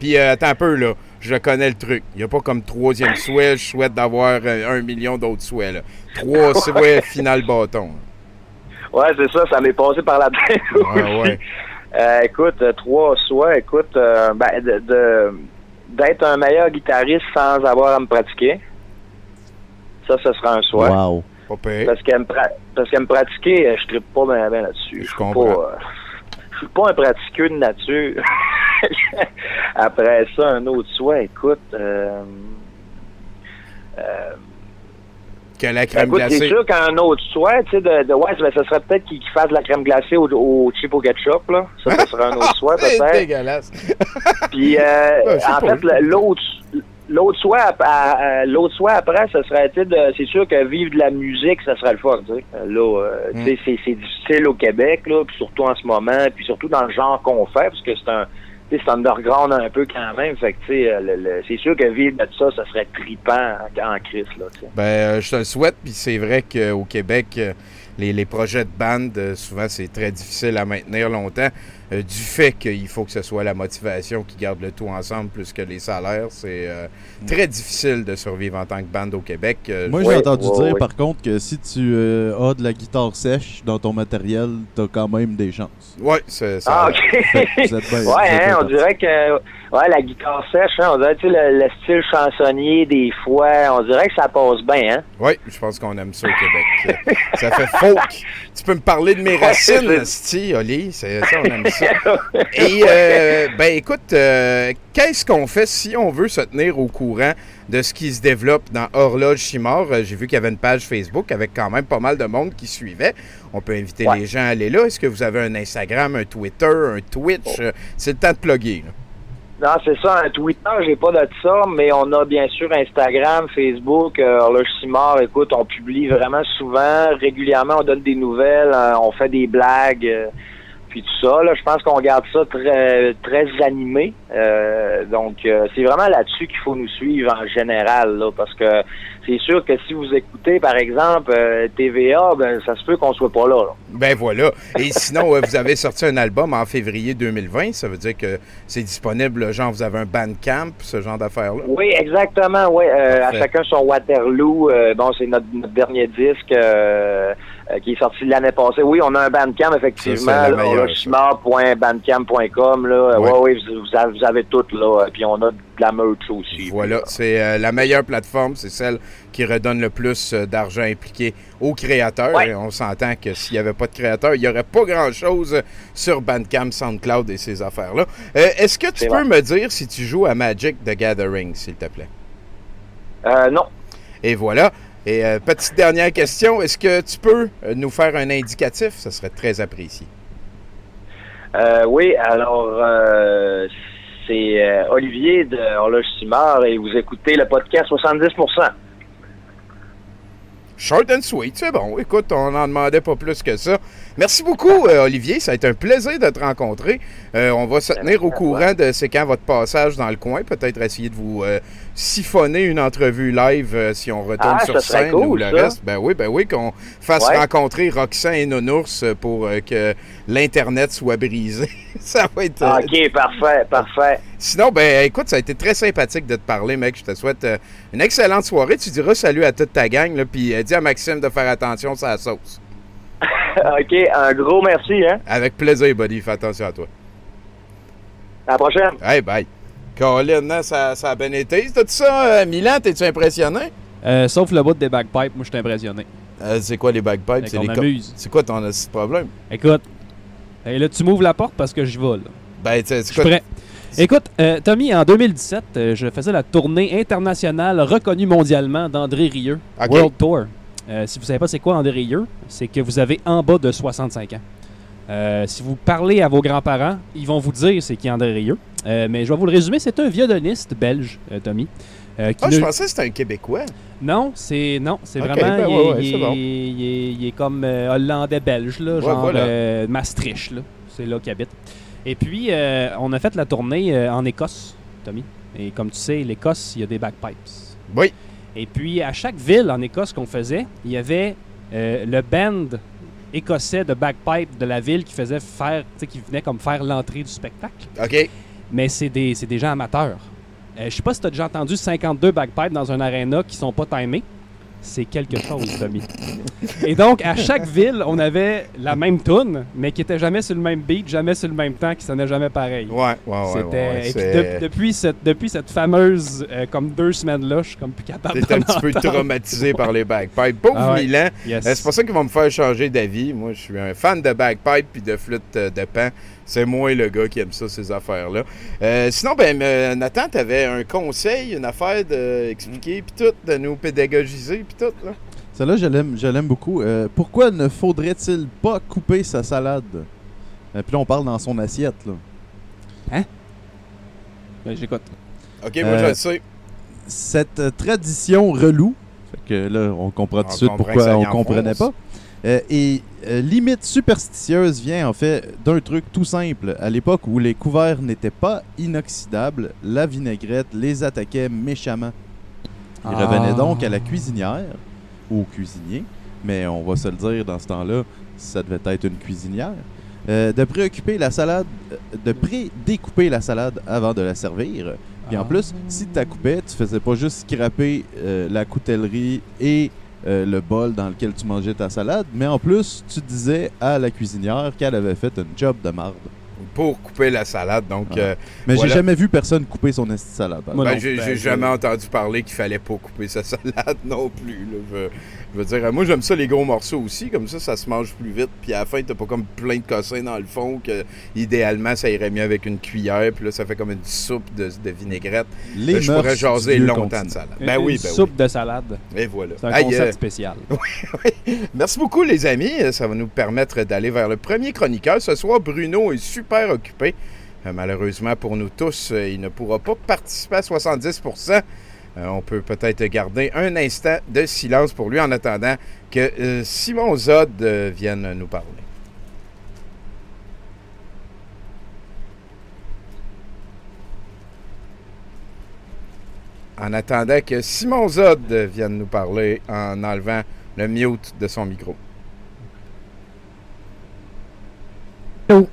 Puis, attends un peu, là. Je connais le truc. Il n'y a pas comme troisième souhait, je souhaite d'avoir un million d'autres souhaits. Là. Trois souhaits, final bâton. Ouais, c'est ça, ça m'est passé par la tête. Ouais, aussi. ouais. Euh, écoute, euh, trois soit, écoute, euh, ben, de, de- d'être un meilleur guitariste sans avoir à me pratiquer. Ça, ce sera un souhait. Wow. Parce qu'à me, pra- parce qu'à me pratiquer, euh, je trippe pas bien ben là-dessus. Je suis comprends. pas, euh, je suis pas un pratiqueux de nature. Après ça, un autre souhait, écoute. Euh, euh, Que la crème écoute, c'est glacée. sûr qu'un autre souhait, tu sais, de, de ouais, ben, ça serait peut-être qu'il qu'il fasse de la crème glacée au, au chip au ketchup, là. Ça, ça serait un autre souhait, C'est peut-être. dégueulasse. Puis, euh, en fait, l'autre, l'autre l'autre après, ce serait, tu c'est sûr que vivre de la musique, ça serait le fun, tu sais. Là, euh, Mm. tu sais, c'est, c'est difficile au Québec, là, puis surtout en ce moment, puis surtout dans le genre qu'on fait, parce que c'est un, c'est underground un peu quand même. Fait que, euh, c'est sûr que vivre de ça, ça serait trippant en, en crise. Ben, euh, je te le souhaite. Puis c'est vrai qu'au Québec, euh, les, les projets de bande, euh, souvent, c'est très difficile à maintenir longtemps. euh, du fait qu'il faut que ce soit la motivation qui garde le tout ensemble plus que les salaires. C'est euh, très difficile de survivre en tant que bande au Québec. Euh, Moi, j'ai entendu ouais, dire, ouais. par contre, que si tu euh, as de la guitare sèche dans ton matériel, t'as quand même des chances. Ouais, c'est ça. Ah, ok. Fait vous êtes bien- vous ouais, êtes hein, on dirait que ouais, la guitare sèche, hein, on dirait tu sais, le, le style chansonnier des fois, on dirait que ça passe bien, hein? Oui, je pense qu'on aime ça au Québec. Ça fait folk. Tu peux me parler de mes racines, Sti, Oli. C'est ça, on aime ça. Et, euh, ben écoute, euh, qu'est-ce qu'on fait si on veut se tenir au courant de ce qui se développe dans Horloge Chimard? Euh, J'ai vu qu'il y avait une page Facebook avec quand même pas mal de monde qui suivait. On peut inviter Ouais. les gens à aller là. Est-ce que vous avez un Instagram, un Twitter, un Twitch? Euh, C'est le temps de plugger. là. Non, c'est ça, un Twitter, j'ai pas de ça, mais on a bien sûr Instagram, Facebook, euh, Horloge Simard, écoute, on publie vraiment souvent, régulièrement, on donne des nouvelles, euh, on fait des blagues, euh, puis tout ça, là, je pense qu'on garde ça très très animé. Euh, donc euh, c'est vraiment là-dessus qu'il faut nous suivre en général, là, parce que c'est sûr que si vous écoutez, par exemple, euh, TVA, ben ça se peut qu'on soit pas là. là. Ben voilà. Et sinon, vous avez sorti un album en février 2020. Ça veut dire que c'est disponible, genre, vous avez un Bandcamp, ce genre d'affaires-là? Oui, exactement. Oui, à chacun son Waterloo. Bon, c'est notre, notre dernier disque euh, euh, qui est sorti l'année passée. Oui, on a un Bandcamp effectivement. là, ça. chimard.bandcamp.com. Là, Ouais. vous, avez, vous avez tout là. Puis on a de la merch aussi. Voilà, c'est euh, la meilleure plateforme, c'est celle qui redonne le plus euh, d'argent impliqué aux créateurs. Ouais. Et on s'entend que s'il n'y avait pas de créateurs, il n'y aurait pas grand-chose sur Bandcamp, SoundCloud et ces affaires-là. Euh, Est-ce que tu peux vrai. me dire si tu joues à Magic the Gathering, s'il te plaît? euh, non. Et voilà. Et euh, petite dernière question, est-ce que tu peux euh, nous faire un indicatif? Ça serait très apprécié. Euh, oui, alors euh, c'est Olivier de Horloge Simard et vous écoutez le podcast 70%. Short and sweet, c'est bon. Écoute, on n'en demandait pas plus que ça. Merci beaucoup, euh, Olivier. Ça a été un plaisir de te rencontrer. Euh, on va se tenir au courant de c'est quand votre passage dans le coin. Peut-être essayer de vous euh, siphonner une entrevue live euh, si on retourne Ah, sur scène cool, ou le ça. reste. Ben oui, ben oui, qu'on fasse Ouais. rencontrer Roxane et Nounours euh, pour euh, que l'Internet soit brisé. ça va être. euh, OK, parfait, parfait. Sinon, ben écoute, ça a été très sympathique de te parler, mec. Je te souhaite une excellente soirée. Tu diras salut à toute ta gang, puis dis à Maxime de faire attention à la sauce. OK, un gros merci, hein. Avec plaisir, buddy. Fais attention à toi. À la prochaine. Hey, bye. Colin, hein, ça, ça a bien été. Tout ça, euh, Milan, t'es-tu impressionné? Euh, sauf le bout des bagpipes, moi, je suis impressionné. Euh, c'est quoi les bagpipes? C'est les. C'est quoi ton petit problème? Écoute, et là, tu m'ouvres la porte parce que j'y vais, là. Ben, tu sais, Je prêt. Écoute, euh, Tommy, en 2017, euh, je faisais la tournée internationale reconnue mondialement d'André Rieu. World Tour. Si vous savez pas c'est quoi André Rieu, c'est que vous avez en bas de 65 ans. Euh, si vous parlez à vos grands-parents, ils vont vous dire c'est qui André Rieu. Euh, mais je vais vous le résumer, c'est un violoniste belge, euh, Tommy. euh, qui Ah, ne- je pensais que c'était un Québécois. Non, c'est non, c'est vraiment ben il, ouais, est, ouais, il c'est est- bon. il est- il est comme hollandais belge là, Ouais, genre voilà. Maastricht là, c'est là qu'il habite. Et puis on a fait la tournée en Écosse, Tommy. Et comme tu sais, l'Écosse, il y a des bagpipes. Oui. Et puis à chaque ville en Écosse qu'on faisait, il y avait le band écossais de bagpipe de la ville qui faisait faire, tu sais, qui venait comme faire l'entrée du spectacle. OK. Mais c'est des, c'est des gens amateurs. Euh, je sais pas si tu as déjà entendu 52 bagpipes dans un aréna qui sont pas timés. C'est quelque chose, Tommy. Et donc, à chaque ville, on avait la même tune, mais qui était jamais sur le même beat, jamais sur le même temps, qui sonnait jamais pareil. Ouais, ouais, ouais. C'était- et puis de- depuis, cette, depuis cette fameuse, euh, comme deux semaines-là, je suis comme plus capable T'es un petit peu traumatisé par les bagpipes. Pauvre Ah ouais. Milan. Yes. Euh, C'est pas ça qui va me faire changer d'avis. Moi, je suis un fan de bagpipe puis de flûte euh, de pan. C'est moi le gars qui aime ça, ces affaires-là. Euh, sinon, ben, euh, Nathan, t'avais un conseil, une affaire d'expliquer puis tout, de nous pédagogiser puis tout, là. Celle-là, je l'aime, je l'aime beaucoup. Euh, pourquoi ne faudrait-il pas couper sa salade? Euh, puis là, on parle dans son assiette. Là. Hein? Ben, j'écoute. OK, moi, Euh, je le sais. Cette tradition relou, fait que là, on comprend tout de suite pourquoi on comprenait pas. Euh, et euh, limite superstitieuse vient en fait d'un truc tout simple. À l'époque où les couverts n'étaient pas inoxydables, la vinaigrette les attaquait méchamment. Ils Ah. revenaient donc à la cuisinière ou au cuisinier, mais on va se le dire dans ce temps-là, ça devait être une cuisinière. euh, de préoccuper la salade, de pré-découper la salade avant de la servir. Puis en Ah. plus, si tu la coupais, tu faisais pas juste scraper la coutellerie et euh, le bol dans lequel tu mangeais ta salade, mais en plus, tu disais à la cuisinière qu'elle avait fait un job de marde. Pour couper la salade, donc... Ah. euh, Mais voilà. j'ai jamais vu personne couper son esti de salade. Ben, j'ai Ben, j'ai je- jamais entendu parler qu'il fallait pas couper sa salade non plus. là. Je, je veux dire, moi j'aime ça les gros morceaux aussi, comme ça ça se mange plus vite. Puis à la fin t'as pas comme plein de cossins dans le fond que idéalement ça irait mieux avec une cuillère. Puis là ça fait comme une soupe de, de vinaigrette. Les Là, je mœurs pourrais jaser longtemps continent. de salade. Une- Ben oui, une ben soupe de salade. oui. Et voilà. C'est un concept euh, spécial. Merci beaucoup, les amis. Ça va nous permettre d'aller vers le premier chroniqueur. Ce soir, Bruno est super occupé. Euh, malheureusement pour nous tous, euh, il ne pourra pas participer à 70% Euh, On peut peut-être garder un instant de silence pour lui en attendant que Simon Zod vienne nous parler. En attendant que Simon Zod vienne nous parler en enlevant le mute de son micro. Oh.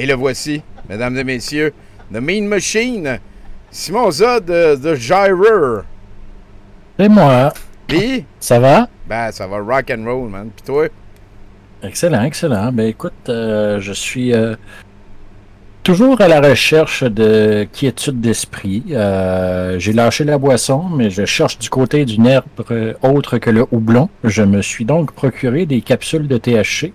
Et le voici, mesdames et messieurs, The Mean Machine, Simon Zod de, de Gyrer. C'est moi. Puis, Ça va? ben, ça va rock and roll, man. Puis toi? Excellent, excellent. Ben écoute, euh, je suis euh, toujours à la recherche de quiétude d'esprit. Euh, J'ai lâché la boisson, mais je cherche du côté d'une herbe autre que le houblon. Je me suis donc procuré des capsules de THC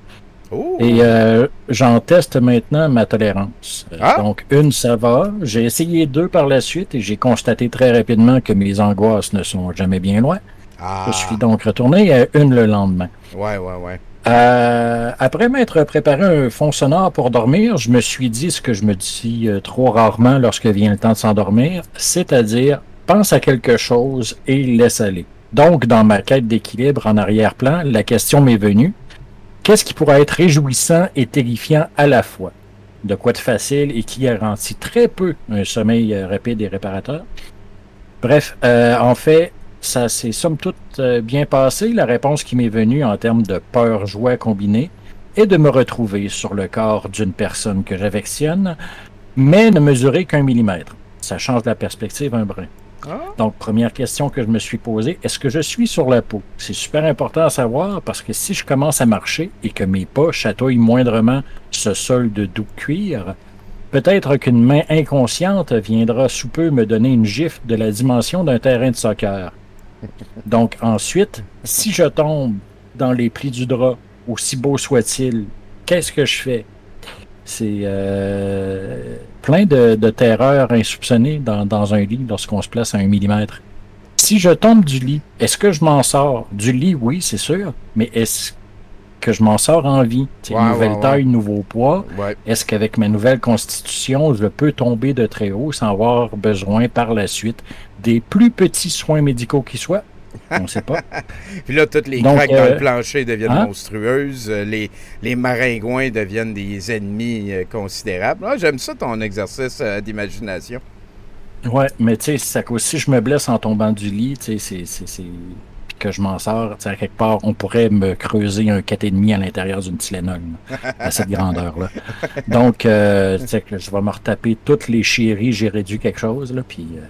Oh! et euh, j'en teste maintenant ma tolérance. Euh, Ah! Donc une, ça va. J'ai essayé deux par la suite et j'ai constaté très rapidement que mes angoisses ne sont jamais bien loin. Ah! Je suis donc retourné à une le lendemain. Ouais, ouais, ouais. Euh, après m'être préparé un fond sonore pour dormir, je me suis dit ce que je me dis euh, trop rarement lorsque vient le temps de s'endormir, c'est-à-dire pense à quelque chose et laisse aller. Donc, dans ma quête d'équilibre en arrière-plan, la question m'est venue. Qu'est-ce qui pourrait être réjouissant et terrifiant à la fois? De quoi de facile et qui garantit très peu un sommeil euh, rapide et réparateur? Bref, euh, en fait, ça s'est somme toute euh, bien passé. La réponse qui m'est venue en termes de peur-joie combinée est de me retrouver sur le corps d'une personne que j'affectionne, mais ne mesurer qu'un millimètre. Ça change la perspective un brin. Donc, première question que je me suis posée, est-ce que je suis sur la peau? C'est super important à savoir parce que si je commence à marcher et que mes pas chatouillent moindrement ce sol de doux cuir, peut-être qu'une main inconsciente viendra sous peu me donner une gifle de la dimension d'un terrain de soccer. Donc, ensuite, si je tombe dans les plis du drap, aussi beau soit-il, qu'est-ce que je fais? C'est euh, plein de, de terreurs insoupçonnées dans, dans un lit lorsqu'on se place à un millimètre. Si je tombe du lit, est-ce que je m'en sors? Du lit, oui, c'est sûr, mais est-ce que je m'en sors en vie? C'est Ouais, une nouvelle taille, nouveau poids. Ouais. Est-ce qu'avec ma nouvelle constitution, je peux tomber de très haut sans avoir besoin par la suite des plus petits soins médicaux qui soient? On ne sait pas. Puis là, toutes les Donc, craques dans euh, le plancher deviennent hein? monstrueuses. euh, Les, les maringouins deviennent des ennemis euh, considérables. Ah, J'aime ça, ton exercice euh, d'imagination. Ouais, mais tu sais, si je me blesse en tombant du lit, tu sais, c'est- que je m'en sors, à quelque part, on pourrait me creuser un 4,5 à l'intérieur d'une Tylenol, à cette grandeur-là. Donc, euh, tu sais, que je vais me retaper toutes les chéries, j'ai réduit quelque chose, là, puis euh,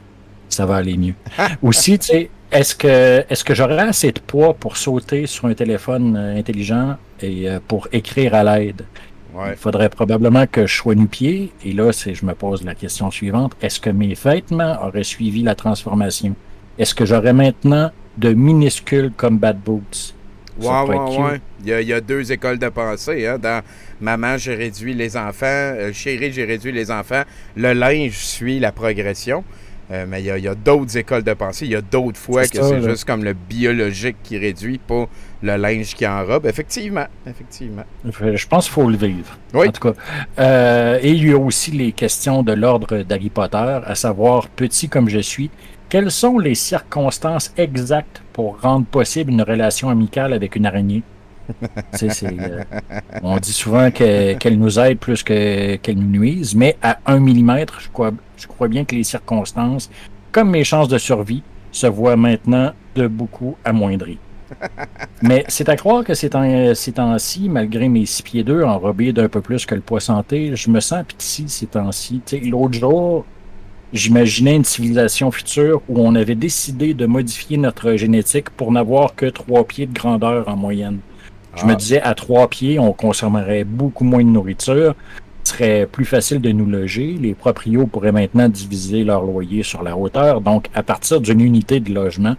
ça va aller mieux. Aussi, tu sais, est-ce que, j'aurais assez de poids pour sauter sur un téléphone euh, intelligent et euh, pour écrire à l'aide? Il faudrait probablement que je sois nu-pied. Et là, je me pose la question suivante. Est-ce que mes vêtements auraient suivi la transformation? Est-ce que j'aurais maintenant de minuscules combat boots? Pourrait ouais, être cute. ouais. Il y, a, il y a deux écoles de pensée. Hein. Dans Maman, j'ai réduit les enfants. euh, Chérie, j'ai réduit les enfants. Le linge suit la progression. Euh, mais il y a, il y a d'autres écoles de pensée. Il y a d'autres fois que c'est juste comme le biologique qui réduit, pas le linge qui enrobe. Effectivement. Effectivement. Je pense qu'il faut le vivre. Oui. En tout cas. Euh, et il y a aussi les questions de l'ordre d'Harry Potter, à savoir, petit comme je suis, quelles sont les circonstances exactes pour rendre possible une relation amicale avec une araignée? Euh, on dit souvent que- qu'elle nous aide plus que- qu'elle nous nuise, mais à un millimètre, je crois, je crois bien que les circonstances, comme mes chances de survie, se voient maintenant de beaucoup amoindries. Mais c'est à croire que ces temps- ces temps-ci, malgré mes six pieds deux enrobés d'un peu plus que le poids santé, je me sens petit ces temps-ci. L'autre jour, j'imaginais une civilisation future où on avait décidé de modifier notre génétique pour n'avoir que trois pieds de grandeur en moyenne. Je Ah. me disais, à trois pieds, on consommerait beaucoup moins de nourriture, serait plus facile de nous loger. Les proprios pourraient maintenant diviser leur loyer sur la hauteur. Donc, à partir d'une unité de logement,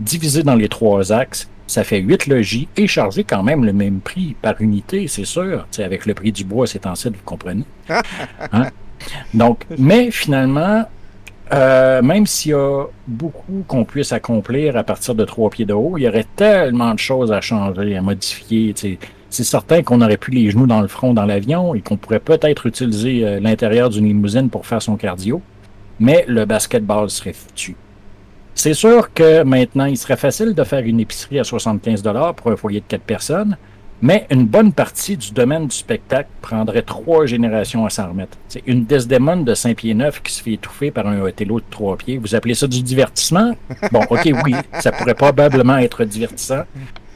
divisé dans les trois axes, ça fait huit logis et chargé quand même le même prix par unité, c'est sûr. Avec le prix du bois, c'est en vous comprenez. Hein? Donc, mais finalement, euh, même s'il y a beaucoup qu'on puisse accomplir à partir de trois pieds de haut, il y aurait tellement de choses à changer, à modifier. C'est certain qu'on aurait plus les genoux dans le front dans l'avion et qu'on pourrait peut-être utiliser euh, l'intérieur d'une limousine pour faire son cardio, mais le basketball serait foutu. C'est sûr que maintenant, il serait facile de faire une épicerie à 75 pour un foyer de quatre personnes, mais une bonne partie du domaine du spectacle prendrait trois générations à s'en remettre. C'est une Desdemone de 5 pieds 9 qui se fait étouffer par un Othello de 3 pieds. Vous appelez ça du divertissement? Bon, OK, oui, ça pourrait probablement être divertissant,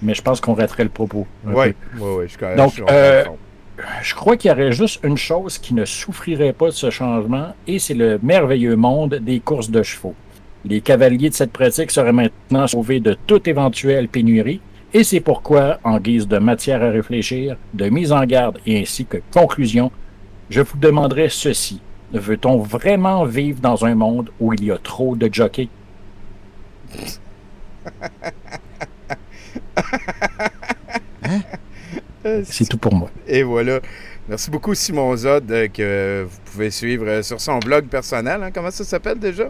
mais je pense qu'on raterait le propos. Oui, oui, oui. Je, Donc, euh, je crois qu'il y aurait juste une chose qui ne souffrirait pas de ce changement, et c'est le merveilleux monde des courses de chevaux. Les cavaliers de cette pratique seraient maintenant sauvés de toute éventuelle pénurie, et c'est pourquoi, en guise de matière à réfléchir, de mise en garde et ainsi que conclusion, je vous demanderai ceci. Veut-on vraiment vivre dans un monde où il y a trop de jockeys? C'est tout pour moi. Et voilà. Merci beaucoup, Simon Zod, euh, que vous pouvez suivre euh, sur son blog personnel. hein. Comment ça s'appelle déjà?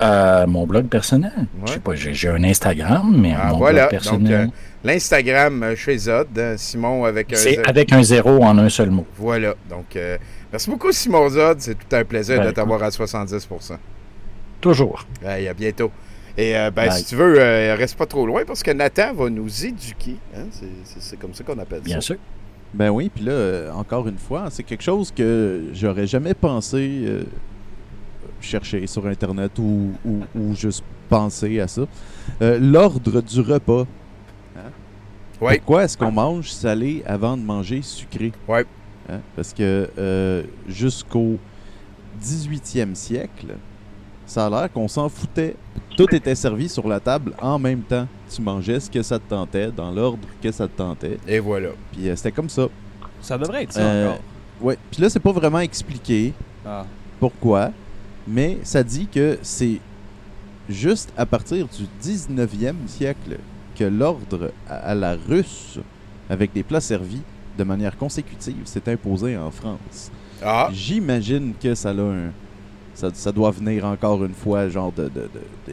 Euh, mon blog personnel? Je sais pas, j'ai un Instagram, mais Ah, mon voilà. blog personnel. Donc, euh, l'Instagram euh, chez Zod, hein, Simon avec un c'est avec un zéro en un seul mot. Voilà. Donc, euh, merci beaucoup, Simon Zod. C'est tout un plaisir Ben, de t'avoir à 70% Toujours. À bientôt. Et euh, ben, si tu veux, euh, reste pas trop loin parce que Nathan va nous éduquer. hein. C'est- C'est c'est comme ça qu'on appelle Bien ça. sûr. Ben oui, puis là, euh, encore une fois, c'est quelque chose que j'aurais jamais pensé euh, chercher sur Internet ou, ou, ou juste penser à ça. Euh, L'ordre du repas. Hein? Ouais. Pourquoi est-ce qu'on mange salé avant de manger sucré? Ouais. Hein? Parce que euh, jusqu'au 18e siècle, ça a l'air qu'on s'en foutait. Tout était servi sur la table en même temps. Tu mangeais ce que ça te tentait, dans l'ordre que ça te tentait. Et voilà. Puis euh, c'était comme ça. Ça devrait être ça Euh, encore. Ouais. Puis là, c'est pas vraiment expliqué Ah. pourquoi, mais ça dit que c'est juste à partir du 19e siècle que l'ordre à, à la russe, avec des plats servis de manière consécutive, s'est imposé en France. Ah. J'imagine que ça a un. Ça, ça doit venir encore une fois, genre de, de, de-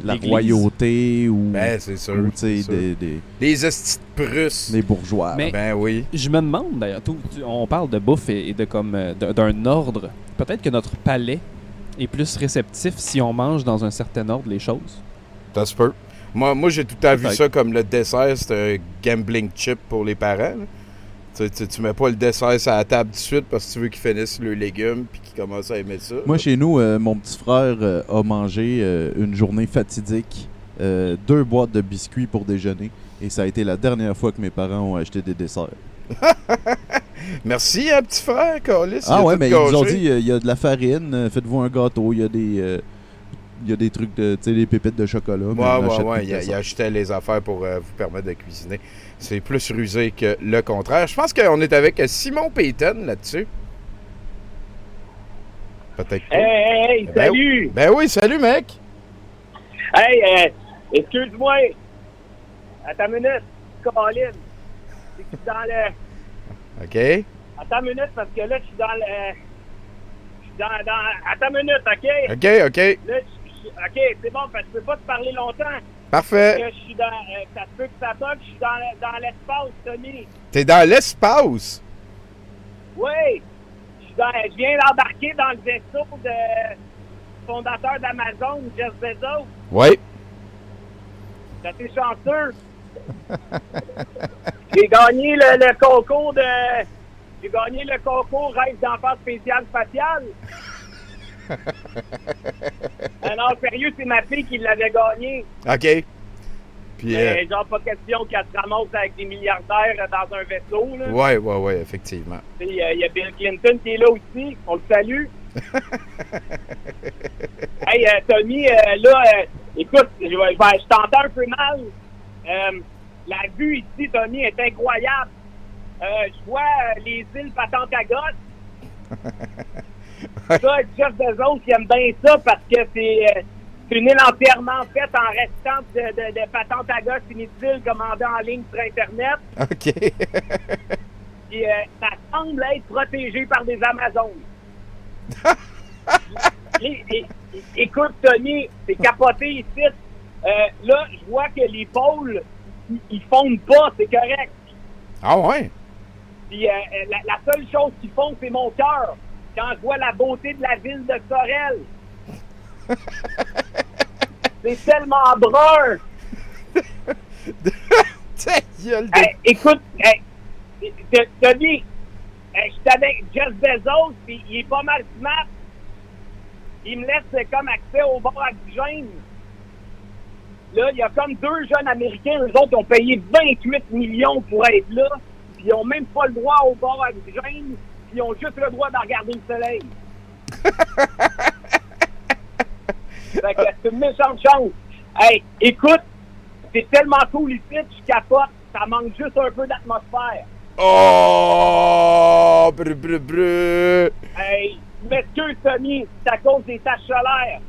de la royauté ou, Ben, c'est sûr. ou, tu sais, c'est sûr. des, des, Les hosties de Prusse. des bourgeois. Mais- Ben oui. Je me demande d'ailleurs, tout- tu- on parle de bouffe et, et de comme euh, d'un- ordre. Peut-être que notre palais est plus réceptif si on mange dans un certain ordre les choses. Ça se peut. Moi, moi j'ai tout le temps vu ça comme le dessert, c'est un gambling chip pour les parents. là. Tu, tu, tu mets pas le dessert sur la table tout de suite parce que tu veux qu'ils finissent le légume puis qu'ils commencent à aimer ça. Moi, chez nous, euh, mon petit frère euh, a mangé euh, une journée fatidique, deux boîtes de biscuits pour déjeuner, et ça a été la dernière fois que mes parents ont acheté des desserts. Merci, hein, petit frère, Calis. il ah ouais, mais ils nous ont dit, il y a de la farine, faites-vous un gâteau, il y a des... il y a des trucs de, tu sais, des pépites de chocolat. Ouais, ouais, ouais. Il, achetait les affaires pour euh, vous permettre de cuisiner. C'est plus rusé que le contraire. Je pense qu'on est avec Simon Payton là-dessus. Peut-être. Hey, hey, hey, Ben salut! Ben oui, salut, mec. Hey, euh, excuse-moi. Attends une minute, Colin. C'est que je suis dans le. OK. Attends une minute, parce que là, je suis dans le. Je suis dans, dans. Attends une minute, OK? OK, OK. Là, OK, c'est bon, parce que je peux pas te parler longtemps. Parfait. Parce que je suis dans. euh, ça se peut que ça toque, je suis dans, dans l'espace, Tony. T'es dans l'espace? Oui! Je, suis dans- je viens d'embarquer dans le vaisseau de fondateur d'Amazon, Jeff Bezos. Oui. T'es chanceux. J'ai gagné le, le concours de. J'ai gagné le concours Rêve d'enfant spécial spatial. Non, sérieux, c'est ma fille qui l'avait gagné. OK. Puis, euh, Mais genre, pas question qu'elle se ramasse avec des milliardaires dans un vaisseau. Là. ouais, ouais, ouais, effectivement. Sais, Il y, a- il y a Bill Clinton qui est là aussi. On le salue. hey, euh, Tommy, euh, là, euh, écoute, je, je t'entends un peu mal. Euh, la vue ici, Tommy, est incroyable. Euh, je vois euh, les îles Ça, Jeff Bezos, il aime bien ça parce que c'est euh, c'est une île entièrement faite en restant de, de, de Patentagotte inutiles commandées en ligne sur Internet. OK. Puis, euh, ça semble être protégé par des Amazones. Et- et- et- écoute, Tony, c'est capoté ici. Euh, là, je vois que les pôles, ils- fondent pas, c'est correct. Ah ouais? Puis euh, la, la seule chose qui fonde, c'est mon cœur. Quand je vois la beauté de la ville de Sorel. c'est tellement brun. Ta gueule de- Hey, écoute, hey, Tony, hey, je suis avec Jeff Bezos, puis il est pas mal smart. Il me laisse comme accès au bar oxygène. Là, il y a comme deux jeunes Américains, eux autres ont payé 28 millions pour être là, puis ils ont même pas le droit au bar oxygène, puis ils ont juste le droit de regarder le soleil. fait que c'est une méchante chance. Hey, écoute, c'est tellement cool ici, je capote. Ça manque juste un peu d'atmosphère. Oh! Brr, brr, brr. Hey, m'excuse, Tommy, c'est à cause des taches solaires.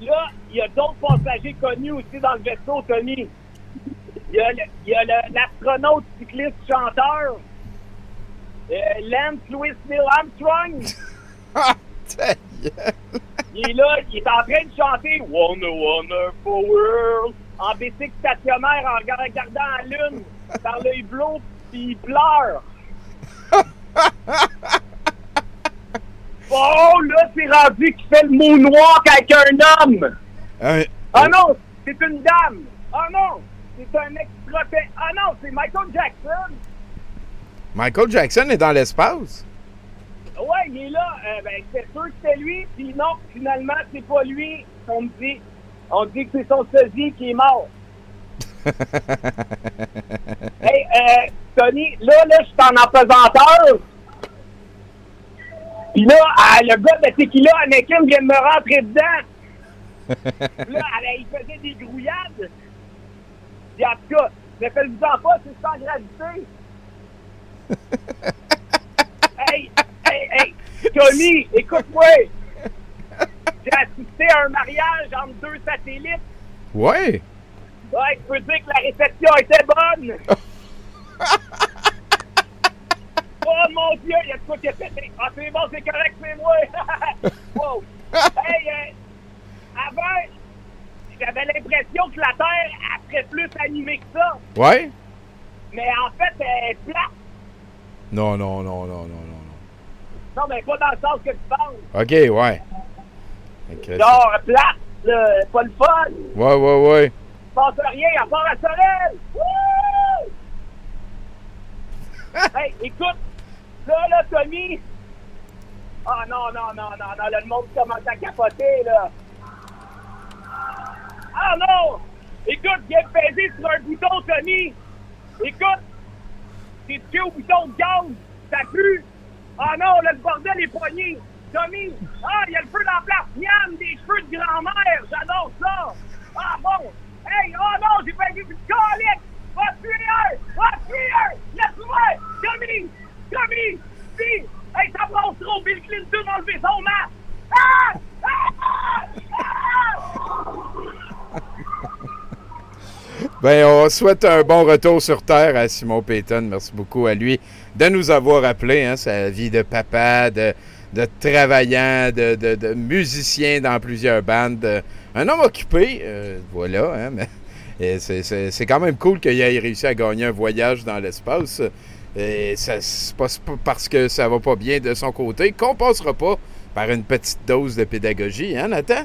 Là, il y a d'autres passagers connus aussi dans le vaisseau, Tommy. Il y a, l'astronaute cycliste chanteur, Lance Louis Neil Armstrong. Ta gueule. Il est là, il est en train de chanter One a Wonderful World en bicycle stationnaire en regardant la lune par l'œil bleu, puis il pleure. Oh, là, c'est rendu qu'il fait le mot noir avec un homme. Ah non, c'est une dame. Ah non, c'est un extraterrestre. Ah non, c'est Michael Jackson. Michael Jackson est dans l'espace? Ouais, il est là. Euh, ben, c'est sûr que c'est lui. Puis non, finalement, c'est pas lui. On me dit, on dit que c'est son sosie qui est mort. hey, euh, Tony, là, là, je suis en apesanteur. Puis là, ah, le gars de Tequila Anakin vient de me rentrer dedans. Puis là, elle- il faisait des grouillades. Puis en tout cas, ne faites-vous-en pas, c'est sans gravité. Hey, hey, hey, Tony, écoute-moi. J'ai assisté à un mariage entre deux satellites. Ouais. Ouais, je peux dire que la réception était bonne. oh mon Dieu, il y a de quoi qui a pété. Ah, c'est bon, c'est correct, c'est moi. wow. Hey, euh, avant, j'avais l'impression que la Terre elle serait plus animée que ça. Ouais? Mais en fait, elle est plate. Non, non, non, non, non, non. Non, mais pas dans le sens que tu penses. OK, ouais. Genre, plate, là, pas le fun. Ouais, ouais, ouais. Il passe rien à part à Sorel. Wouh! hey, écoute, là, là, Tommy. Ah non, non, non, non, non, là, le monde commence à capoter, là. Ah non! Écoute, viens de peser sur un bouton, Tommy. Écoute, t'es tué au bouton de gaz. Ça pue. Ah non, le bordel est poigné. Tommy, ah, il y a le feu dans la place. Miam, des cheveux de grand-mère. J'adore ça. Ah bon. Hey, oh non, j'ai pas vu une colique. Va tuer un. Va tuer un. Laisse-moi. Tommy, Tommy, si. Hey, ça passe trop. Bill Clinton a enlevé son masque. Ah! Ah! Ah! Ben, on souhaite un bon retour sur Terre à Simon Payton. Merci beaucoup à lui de nous avoir appelé. Hein, sa vie de papa, de, de travaillant, de, de- musicien dans plusieurs bandes. Un homme occupé, euh, voilà. Hein, mais, c'est- quand même cool qu'il ait réussi à gagner un voyage dans l'espace. Et ça, c'est pas c'est pas parce que ça va pas bien de son côté qu'on passera pas par une petite dose de pédagogie, hein, Nathan?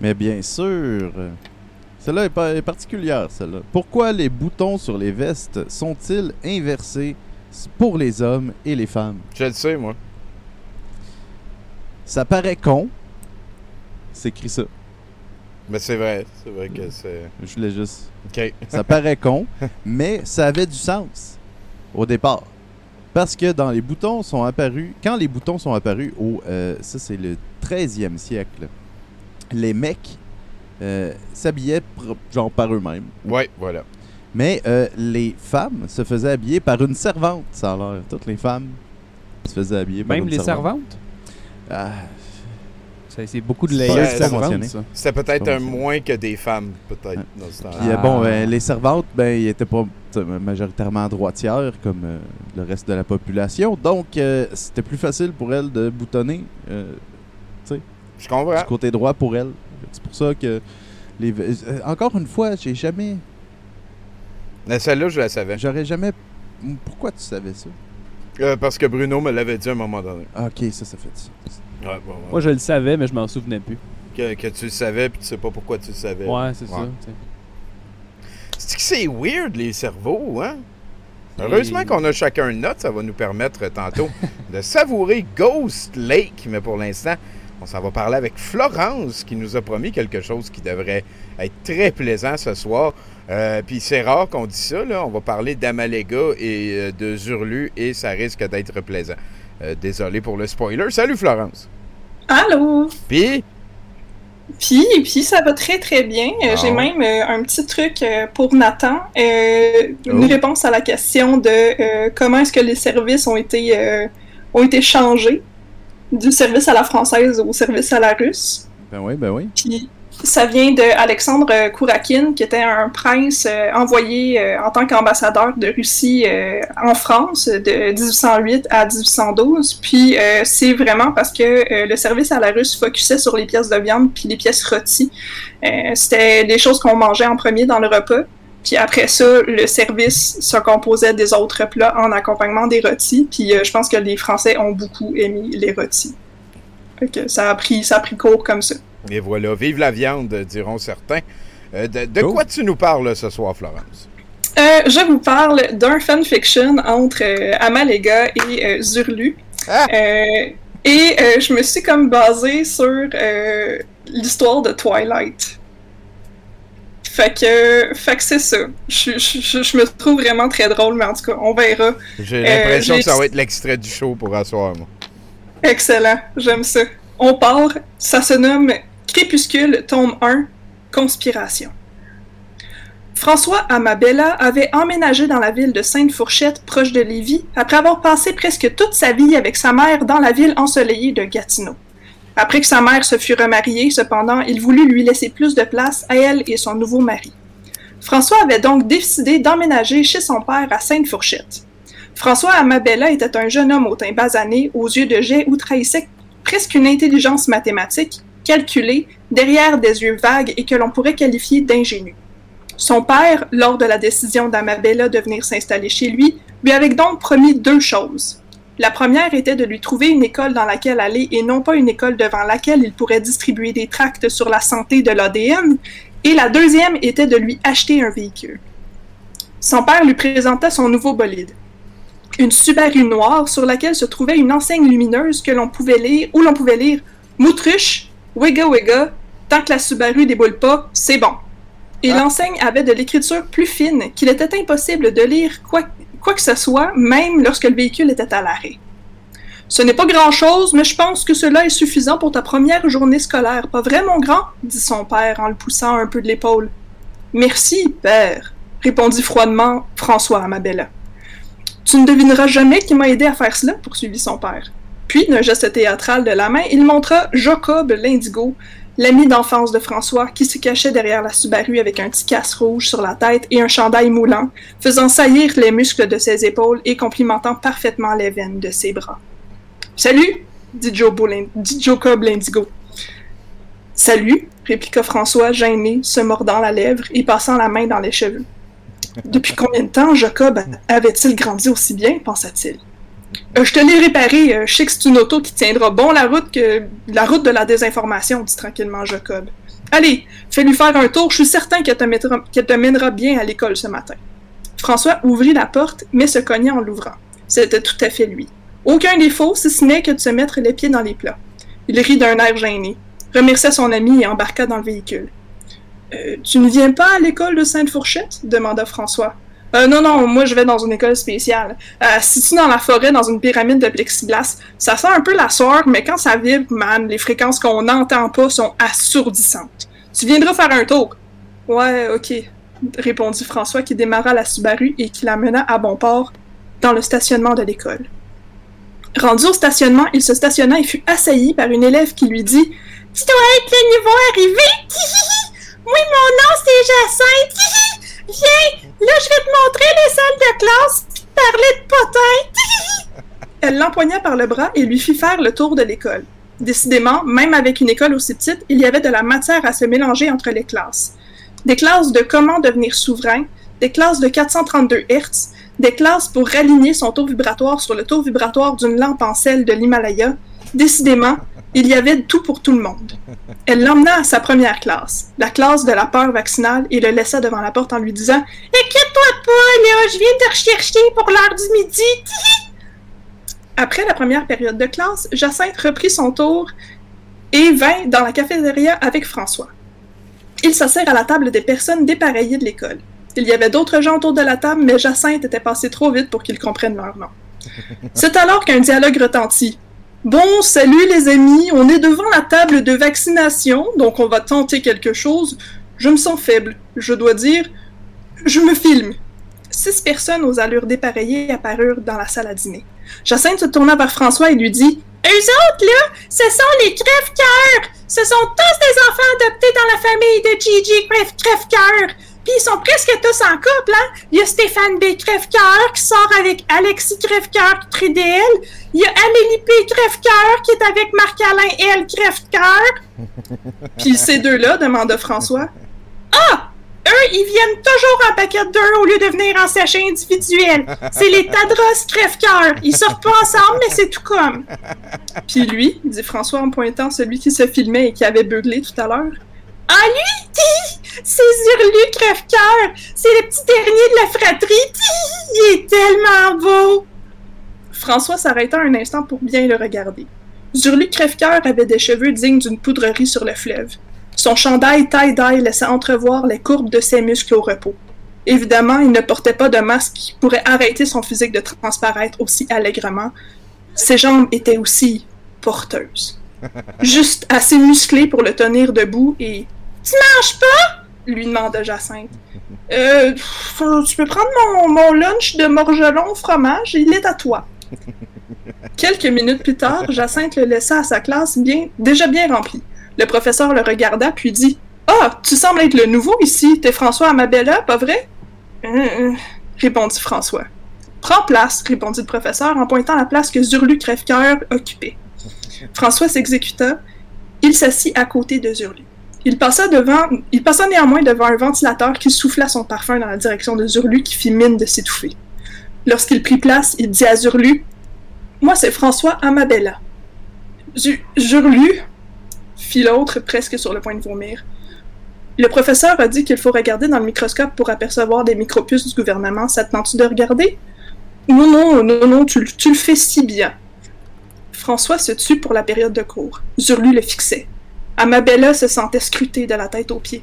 Mais bien sûr. Celle-là est, particulière, celle-là. Pourquoi les boutons sur les vestes sont-ils inversés pour les hommes et les femmes? Je le sais, moi. Ça paraît con. C'est écrit ça. Mais c'est vrai, c'est vrai que c'est... Je voulais juste... OK. Ça paraît con, mais ça avait du sens au départ. Parce que dans les boutons sont apparus... Quand les boutons sont apparus au... euh, ça, c'est le 13e siècle. Les mecs euh, s'habillaient genre par eux-mêmes. Ouais, voilà. Mais euh, les femmes se faisaient habiller par une servante, ça a l'air. Toutes les femmes se faisaient habiller par Même une les servante. servantes? Ah, C'est beaucoup de layers. C'était peut-être un moins que des femmes, peut-être, dans ce temps-là. Puis, euh, bon, ben, les servantes, ben, ils étaient pas majoritairement droitières comme euh, le reste de la population. Donc, euh, c'était plus facile pour elles de boutonner, euh, tu sais, Je comprends. du côté droit pour elles. C'est pour ça que les. euh, encore une fois, j'ai jamais. Mais Celle-là, je la savais. J'aurais jamais. Pourquoi tu savais ça? Euh, parce que Bruno me l'avait dit à un moment donné. Ah, ok, ça, ça fait ça. Ouais, ouais, ouais. Moi, je le savais, mais je m'en souvenais plus. Que, que tu le savais, puis tu sais pas pourquoi tu le savais. Ouais, c'est ça. tu sais. C'est que c'est weird, les cerveaux, hein? Heureusement qu'on a chacun une note, ça va nous permettre euh, tantôt de savourer Ghost Lake, mais pour l'instant, on s'en va parler avec Florence qui nous a promis quelque chose qui devrait être très plaisant ce soir. Euh, Puis c'est rare qu'on dise ça, là. On va parler d'Amalega et euh, de Zurlu et ça risque d'être plaisant. Euh, désolé pour le spoiler. Salut Florence. Allô? Puis, Puis, puis ça va très très bien. Euh. J'ai même euh, un petit truc euh, pour Nathan. Une Oh. réponse à la question de comment est-ce que les services ont été, ont été changés du service à la française au service à la russe. Ben oui, ben oui. Puis ça vient de Alexandre Kourakin, qui était un prince euh, envoyé euh, en tant qu'ambassadeur de Russie euh, en France de 1808 à 1812. Puis c'est vraiment parce que le service à la russe focusait sur les pièces de viande puis les pièces rôties. C'était des choses qu'on mangeait en premier dans le repas. Puis après ça, le service se composait des autres plats en accompagnement des rôtis. Puis euh, je pense que les Français ont beaucoup aimé les rôtis. Fait que ça a pris, ça a pris court comme ça. Et voilà, vive la viande, diront certains. Euh, de de Cool. quoi tu nous parles ce soir, Florence? Euh, je vous parle d'un fanfiction entre euh, Amalega et euh, Zurlu. Ah! Euh, et euh, je me suis comme basée sur euh, l'histoire de Twilight. Fait que, fait que c'est ça. Je, je- je- je me trouve vraiment très drôle, mais en tout cas, on verra. J'ai Euh, l'impression que ça va être l'extrait du show pour asseoir, moi. Excellent, j'aime ça. On part, ça se nomme Crépuscule, tome 1, Conspiration. François Amabella avait emménagé dans la ville de Sainte-Fourchette, proche de Lévis, après avoir passé presque toute sa vie avec sa mère dans la ville ensoleillée de Gatineau. Après que sa mère se fut remariée, cependant, il voulut lui laisser plus de place à elle et son nouveau mari. François avait donc décidé d'emménager chez son père à Sainte-Fourchette. François Amabella était un jeune homme au teint basané, aux yeux de jet où trahissait presque une intelligence mathématique, calculée, derrière des yeux vagues et que l'on pourrait qualifier d'ingénu. Son père, lors de la décision d'Amabella de venir s'installer chez lui, lui avait donc promis deux choses. La première était de lui trouver une école dans laquelle aller et non pas une école devant laquelle il pourrait distribuer des tracts sur la santé de l'ADN, et la deuxième était de lui acheter un véhicule. Son père lui présenta son nouveau bolide une Subaru noire sur laquelle se trouvait une enseigne lumineuse que l'on pouvait lire, où l'on pouvait lire Moutruche, Wigga Wigga, tant que la Subaru déboule pas, c'est bon. Et l'enseigne avait de l'écriture plus fine qu'il était impossible de lire quoi, quoi que ce soit, même lorsque le véhicule était à l'arrêt. Ce n'est pas grand-chose, mais je pense que cela est suffisant pour ta première journée scolaire, pas vrai, mon grand? dit son père en le poussant un peu de l'épaule. Merci, père, répondit froidement François Amabella. Tu ne devineras jamais qui m'a aidé à faire cela, poursuivit son père. Puis, d'un geste théâtral de la main, il montra Jacob l'Indigo, l'ami d'enfance de François, qui se cachait derrière la Subaru avec un petit casse rouge sur la tête et un chandail moulant, faisant saillir les muscles de ses épaules et complimentant parfaitement les veines de ses bras. Salut, dit, dit Jacob l'Indigo. Salut, répliqua François, gêné, se mordant la lèvre et passant la main dans les cheveux. Depuis combien de temps Jacob avait-il grandi aussi bien, pensa-t-il. Euh, je te l'ai réparé, euh, je sais que c'est une auto qui tiendra bon la route que la route de la désinformation, dit tranquillement Jacob. Allez, fais-lui faire un tour, je suis certain qu'elle te, mènera bien à l'école ce matin. François ouvrit la porte, mais se cogna en l'ouvrant. C'était tout à fait lui. Aucun défaut, si ce n'est que de se mettre les pieds dans les plats. Il rit d'un air gêné, remercia son ami et embarqua dans le véhicule. Euh, tu ne viens pas à l'école de Sainte-Fourchette? demanda François. Euh, non, non, moi je vais dans une école spéciale. Euh, située dans la forêt, dans une pyramide de plexiglas. Ça sent un peu la soirée, mais quand ça vibre, man, les fréquences qu'on n'entend pas sont assourdissantes. Tu viendras faire un tour. Ouais, ok, répondit François qui démarra la Subaru et qui la mena à bon port dans le stationnement de l'école. Rendu au stationnement, il se stationna et fut assailli par une élève qui lui dit Tu dois être le nouveau arrivé Oui, mon nom c'est Jacinthe Viens, là je vais te montrer les salles de classe puis te parler de potins Elle l'empoigna par le bras et lui fit faire le tour de l'école. Décidément, même avec une école aussi petite, il y avait de la matière à se mélanger entre les classes. Des classes de comment devenir souverain, des classes de 432 Hz, des classes pour raligner son taux vibratoire sur le taux vibratoire d'une lampe en sel de l'Himalaya. Décidément, il y avait tout pour tout le monde. Elle l'emmena à sa première classe, la classe de la peur vaccinale, et le laissa devant la porte en lui disant Inquiète-toi pas, là, je viens te rechercher pour l'heure du midi. Après la première période de classe, Jacinthe reprit son tour et vint dans la cafétéria avec François. Ils s'assirent à la table des personnes dépareillées de l'école. Il y avait d'autres gens autour de la table, mais Jacinthe était passé trop vite pour qu'ils comprennent leur nom. C'est alors qu'un dialogue retentit. Bon, salut les amis, on est devant la table de vaccination, donc on va tenter quelque chose. Je me sens faible, je dois dire. Je me filme. Six personnes aux allures dépareillées apparurent dans la salle à dîner. Jacinthe se tourna vers François et lui dit Eux autres, là, ce sont les crève-cœurs Ce sont tous des enfants adoptés dans la famille de Gigi Crève- Crève-cœur Puis ils sont presque tous en couple, hein Il y a Stéphane B. Crève-cœur qui sort avec Alexis Crève-cœur Trudel. Il y a Amélie P. Crève-cœur qui est avec Marc-Alain L. Crève-cœur. Puis ces deux-là, demanda François. Ah! Eux ils viennent toujours en paquet de deux au lieu de venir en sachet individuel. C'est les Tadros crève-cœur. Ils sortent pas ensemble, mais c'est tout comme. Puis lui, dit François en pointant celui qui se filmait et qui avait beuglé tout à l'heure. Ah, lui, ti, c'est Zurlu crève-cœur. C'est le petit dernier de la fratrie. Il est tellement beau. François s'arrêta un instant pour bien le regarder. Zurlu crève-cœur avait des cheveux dignes d'une poudrerie sur le fleuve. Son chandail tie-dye laissait entrevoir les courbes de ses muscles au repos. Évidemment, il ne portait pas de masque qui pourrait arrêter son physique de transparaître aussi allègrement. Ses jambes étaient aussi porteuses. Juste assez musclées pour le tenir debout et Tu manges pas? Lui demanda Jacinthe. Euh, faut- tu peux prendre mon, mon lunch de morgelon au fromage, il est à toi. Quelques minutes plus tard, Jacinthe le laissa à sa classe bien, déjà bien remplie. Le professeur le regarda puis dit Ah, tu sembles être le nouveau ici. T'es François Amabella, pas vrai hum, répondit François. Prends place, répondit le professeur en pointant la place que Zurlu Crève-Cœur occupait. François s'exécuta. Il s'assit à côté de Zurlu. Il passa, néanmoins devant un ventilateur qui souffla son parfum dans la direction de Zurlu qui fit mine de s'étouffer. Lorsqu'il prit place, il dit à Zurlu Moi, c'est François Amabella. Zu- Zurlu fit l'autre, presque sur le point de vomir. Le professeur a dit qu'il faut regarder dans le microscope pour apercevoir des micropuces du gouvernement. Ça te de regarder? Non, non, non, non, tu le fais si bien. François se tut pour la période de cours. Zurlu le fixait. Amabella se sentait scrutée de la tête aux pieds.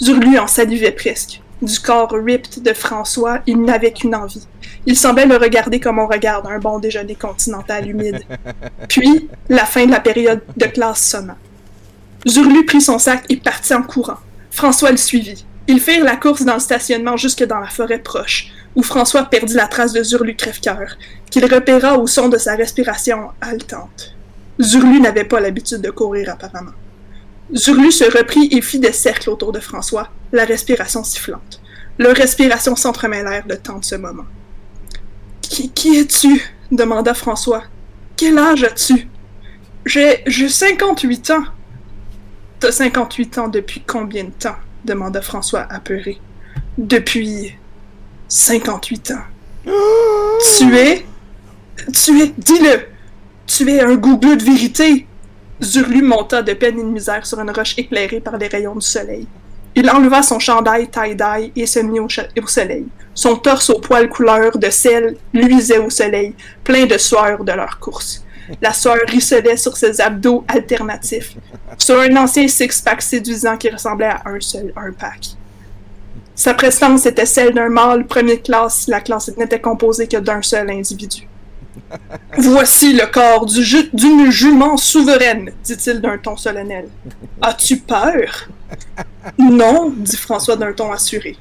Zurlu en salivait presque. Du corps ripped de François, il n'avait qu'une envie. Il semblait le regarder comme on regarde un bon déjeuner continental humide. Puis, la fin de la période de classe sonna. Zurlu prit son sac et partit en courant. François le suivit. Ils firent la course dans le stationnement jusque dans la forêt proche, où François perdit la trace de Zurlu crève-cœur, qu'il repéra au son de sa respiration haletante. Zurlu n'avait pas l'habitude de courir apparemment. Zurlu se reprit et fit des cercles autour de François, la respiration sifflante. Leurs respirations s'entremêlèrent le temps de ce moment. Qui, qui es-tu? demanda François. Quel âge as-tu? J'ai j'ai 58 ans. T'as 58 ans depuis combien de temps? demanda François apeuré. Depuis 58 ans. Tu es Tu es Dis-le Tu es un gougleux de vérité Zurlu monta de peine et de misère sur une roche éclairée par les rayons du soleil. Il enleva son chandail tie-dye et se mit au, soleil. Son torse aux poils couleur de sel luisait au soleil, plein de sueur de leur course. La sueur ruisselait sur ses abdos alternatifs, sur un ancien six-pack séduisant qui ressemblait à un seul un-pack. Sa prestance était celle d'un mâle première classe si la classe n'était composée que d'un seul individu. Voici le corps d'une jument souveraine, dit-il d'un ton solennel. As-tu peur? Non, dit François d'un ton assuré.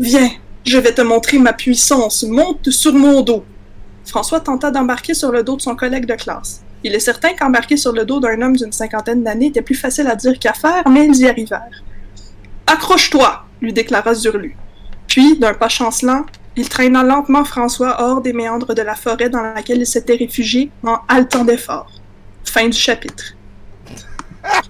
Viens, je vais te montrer ma puissance, monte sur mon dos. François tenta d'embarquer sur le dos de son collègue de classe. Il est certain qu'embarquer sur le dos d'un homme d'une cinquantaine d'années était plus facile à dire qu'à faire, mais ils y arrivèrent. Accroche-toi, lui déclara Zurlu. Puis, d'un pas chancelant, il traîna lentement François hors des méandres de la forêt dans laquelle il s'était réfugié en haletant d'effort. Fin du chapitre.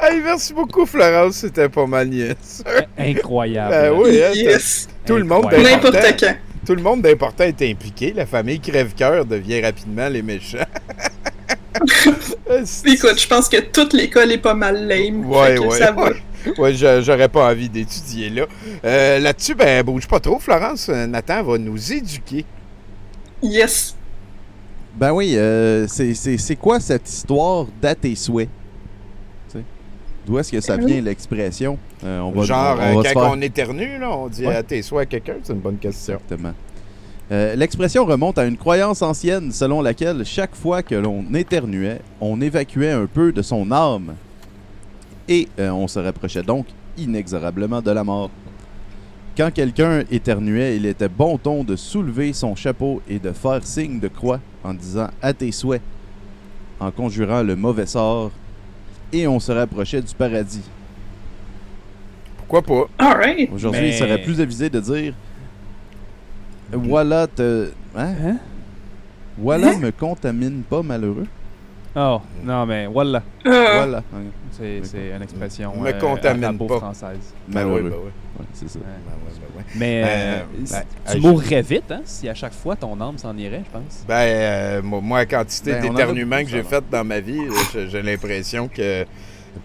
Hey, merci beaucoup, Florence. C'était pas mal niaise. Incroyable. Ben oui, hein, Yes. Tout le monde. N'importe quand. Tout le monde d'important est impliqué. La famille crève-cœur devient rapidement les méchants. Écoute, je pense que toute l'école est pas mal lame. Ouais, ouais. va. Ouais. J'aurais pas envie d'étudier là. Euh, Là-dessus, ben, bouge pas trop, Florence. Euh, Nathan va nous éduquer. Yes. Ben oui, euh, c'est- c'est c'est quoi cette histoire d'à tes souhaits? Tu sais, D'où est-ce que ça vient l'expression? Euh, on va, Genre, on- on va se quand on éternue, là, on dit Ouais. à tes souhaits à quelqu'un, c'est une bonne question. Exactement. Euh, L'expression remonte à une croyance ancienne selon laquelle chaque fois que l'on éternuait, on évacuait un peu de son âme et euh, on se rapprochait donc inexorablement de la mort. Quand quelqu'un éternuait, il était bon ton de soulever son chapeau et de faire signe de croix en disant à tes souhaits, en conjurant le mauvais sort, et on se rapprochait du paradis. Pourquoi pas? Alright. Aujourd'hui, Mais- il serait plus avisé de dire Voilà te. Hein? Voilà me contamine pas malheureux. Oh, non, mais voilà. Euh. Voilà. C'est c'est une expression Me euh, contamine pas. française. Ben oui, ben oui. Ouais, c'est ça. Mais Euh, euh, ben, tu mourrais vite, hein, si à chaque fois ton âme s'en irait, je pense. Ben, euh, moi, moi, la quantité Ben, beaucoup, que j'ai ça, fait dans ma vie, j'ai- l'impression que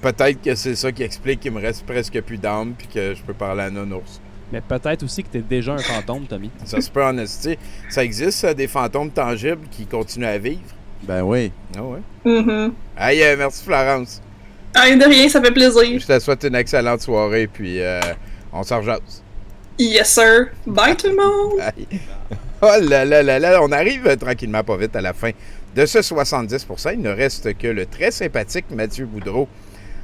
peut-être que c'est ça qui explique qu'il me reste presque plus d'âme puis que je peux parler à non-ours. Mais peut-être aussi que t'es déjà un fantôme, Tommy. Ça se peut en esti. Ça existe, ça, des fantômes tangibles qui continuent à vivre? Ben oui. Ah ouais. Mhm. Hey, euh, merci Florence. Ah, de rien, ça fait plaisir. Je te souhaite une excellente soirée, puis euh, on s'en rejase. Yes, sir. Bye, tout le monde. Aïe. Oh là là là là, on arrive euh, tranquillement pas vite à la fin de ce 70%. Il ne reste que le très sympathique Mathieu Boudreau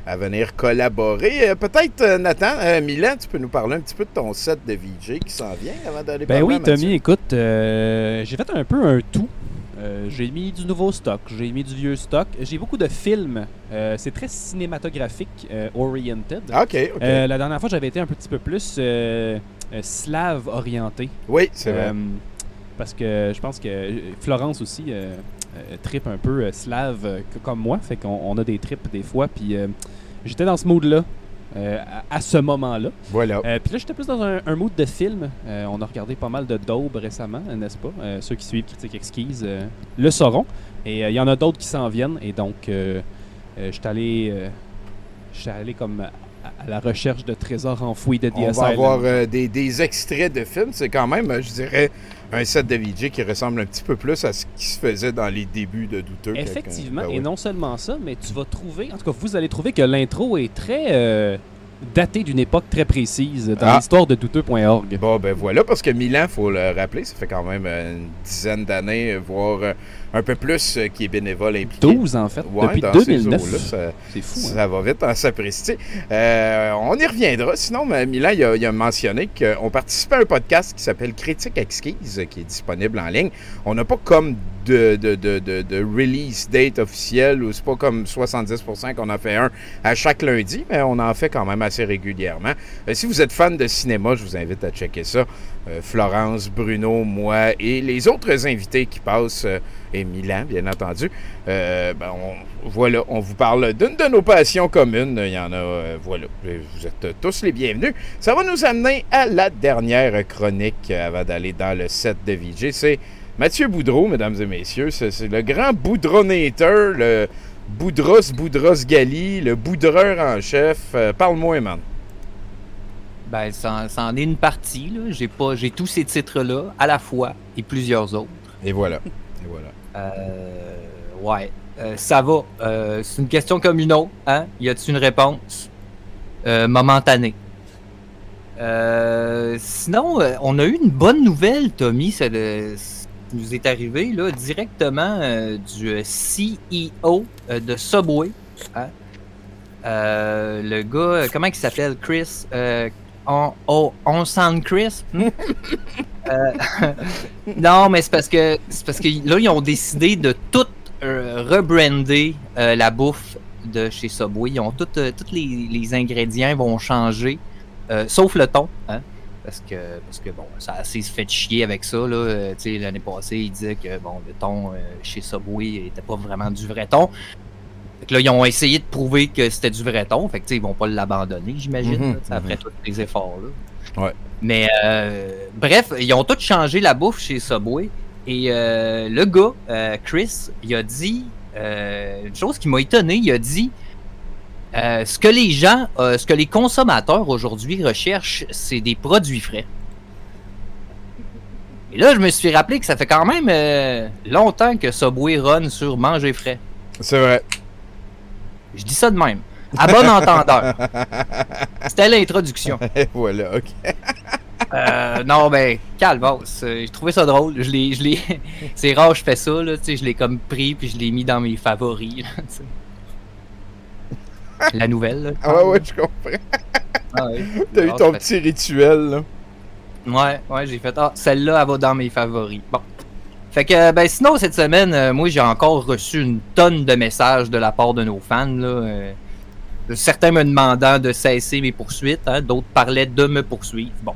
à venir collaborer. Euh, Peut-être, Nathan, euh, Milan, tu peux nous parler un petit peu de ton set de VJ qui s'en vient avant d'aller Ben parler oui, à? Tommy, écoute, euh, j'ai fait un peu un tout. Euh, j'ai mis du nouveau stock, j'ai mis du vieux stock. J'ai beaucoup de films. Euh, c'est très cinématographique, euh, oriented. Ah, ok, ok. Euh, la dernière fois, j'avais été un petit peu plus slave orienté. Oui, c'est vrai. Parce que je pense que Florence aussi tripe un peu slave comme moi. Fait qu'on on a des trips des fois. Puis j'étais dans ce mood-là. Euh, à, à ce moment-là. Voilà. Euh, puis là, j'étais plus dans un, un mood de film. Euh, on a regardé pas mal de Daube récemment, n'est-ce pas? Ceux qui suivent Critique Exquise le sauront. Et il y en a d'autres qui s'en viennent. Et donc, euh, j'étais allé, allé comme à, à la recherche de trésors enfouis de The On va avoir des, des extraits de films. C'est quand même, je dirais, un set de VJ qui ressemble un petit peu plus à ce qui se faisait dans les débuts de Douteux. Effectivement, Ben et non seulement ça, mais tu vas trouver, en tout cas, vous allez trouver que l'intro est très euh, datée d'une époque très précise dans Ah. l'histoire de douteux.org. Bon, ben voilà, parce que Milan, faut le rappeler, ça fait quand même une dizaine d'années, voire un peu plus, euh, qui est bénévole impliqué. 12 en fait, Ouais, depuis dans ces 2009. eaux-là, ça- C'est fou. hein? Ça va vite en sapristi. Euh, on y reviendra. Sinon, mais Milan, il a, il a mentionné qu'on participait à un podcast qui s'appelle Critique Exquise, qui est disponible en ligne. On n'a pas comme de, de, de, de, de release date officielle, ou c'est pas comme 70% qu'on en fait un à chaque lundi, mais on en fait quand même assez régulièrement. Euh, si vous êtes fan de cinéma, je vous invite à checker ça. Euh, Florence, Bruno, moi et les autres invités qui passent, euh, et Milan, bien entendu. Euh, ben, on- vous parle d'une de nos passions communes. Il y en a. Vous êtes tous les bienvenus. Ça va nous amener à la dernière chronique avant d'aller dans le set de VJ. C'est Mathieu Boudreau, mesdames et messieurs. C'est le grand boudronator, le Boudros Boudros Gali, le boudreur en chef. Parle-moi, man. Ben, ça, ça en est une partie. là. J'ai pas, j'ai tous ces titres-là à la fois et plusieurs autres. Et voilà. Et voilà. Euh, ouais, Euh, ça va. Euh, c'est une question comme une autre. Hein? Y a-t-il une réponse? Momentanée? Sinon, on a eu une bonne nouvelle, Tommy. Ça le- ça nous est arrivé là, directement du CEO de Subway. hein. Euh, le gars, comment il s'appelle? Chris? Euh, on, oh, on sent non, mais c'est parce que c'est parce que là, ils ont décidé de tout euh, rebrander euh, la bouffe de chez Subway. Ils ont euh, tous les, les ingrédients vont changer, sauf le thon. Hein? Parce que, parce que bon, ça a assez se fait chier avec ça. L'année passée, ils disaient que bon, le thon chez Subway n'était pas vraiment du vrai thon. Fait que là, ils ont essayé de prouver que c'était du vrai thon. Fait que, ils vont pas l'abandonner, j'imagine, Mhm, après mhm. tous les efforts-là. Ouais. Mais euh, bref, ils ont tous changé la bouffe chez Subway. Et euh, le gars, euh, Chris, il a dit euh, une chose qui m'a étonné. Il a dit euh, ce que les gens, euh, ce que les consommateurs aujourd'hui recherchent, c'est des produits frais. Et là, je me suis rappelé que ça fait quand même euh, longtemps que Subway run sur manger frais. C'est vrai. Je dis ça de même. À bon entendeur. C'était l'introduction. Voilà, OK. Euh, non, ben, euh, J'ai trouvé ça drôle. Je l'ai, je l'ai... C'est rare que je fais ça, là. Tu sais, je l'ai comme pris puis je l'ai mis dans mes favoris. là. La nouvelle, là. Ah ouais, ouais, je comprends. Ah ouais. T'as eu ton petit rituel, là. Ouais, ouais, j'ai fait. Ah, celle-là, elle va dans mes favoris. Bon. Fait que, ben, sinon, cette semaine, euh, moi, j'ai encore reçu une tonne de messages de la part de nos fans, là. euh, certains me demandant de cesser mes poursuites, hein, d'autres parlaient de me poursuivre. Bon.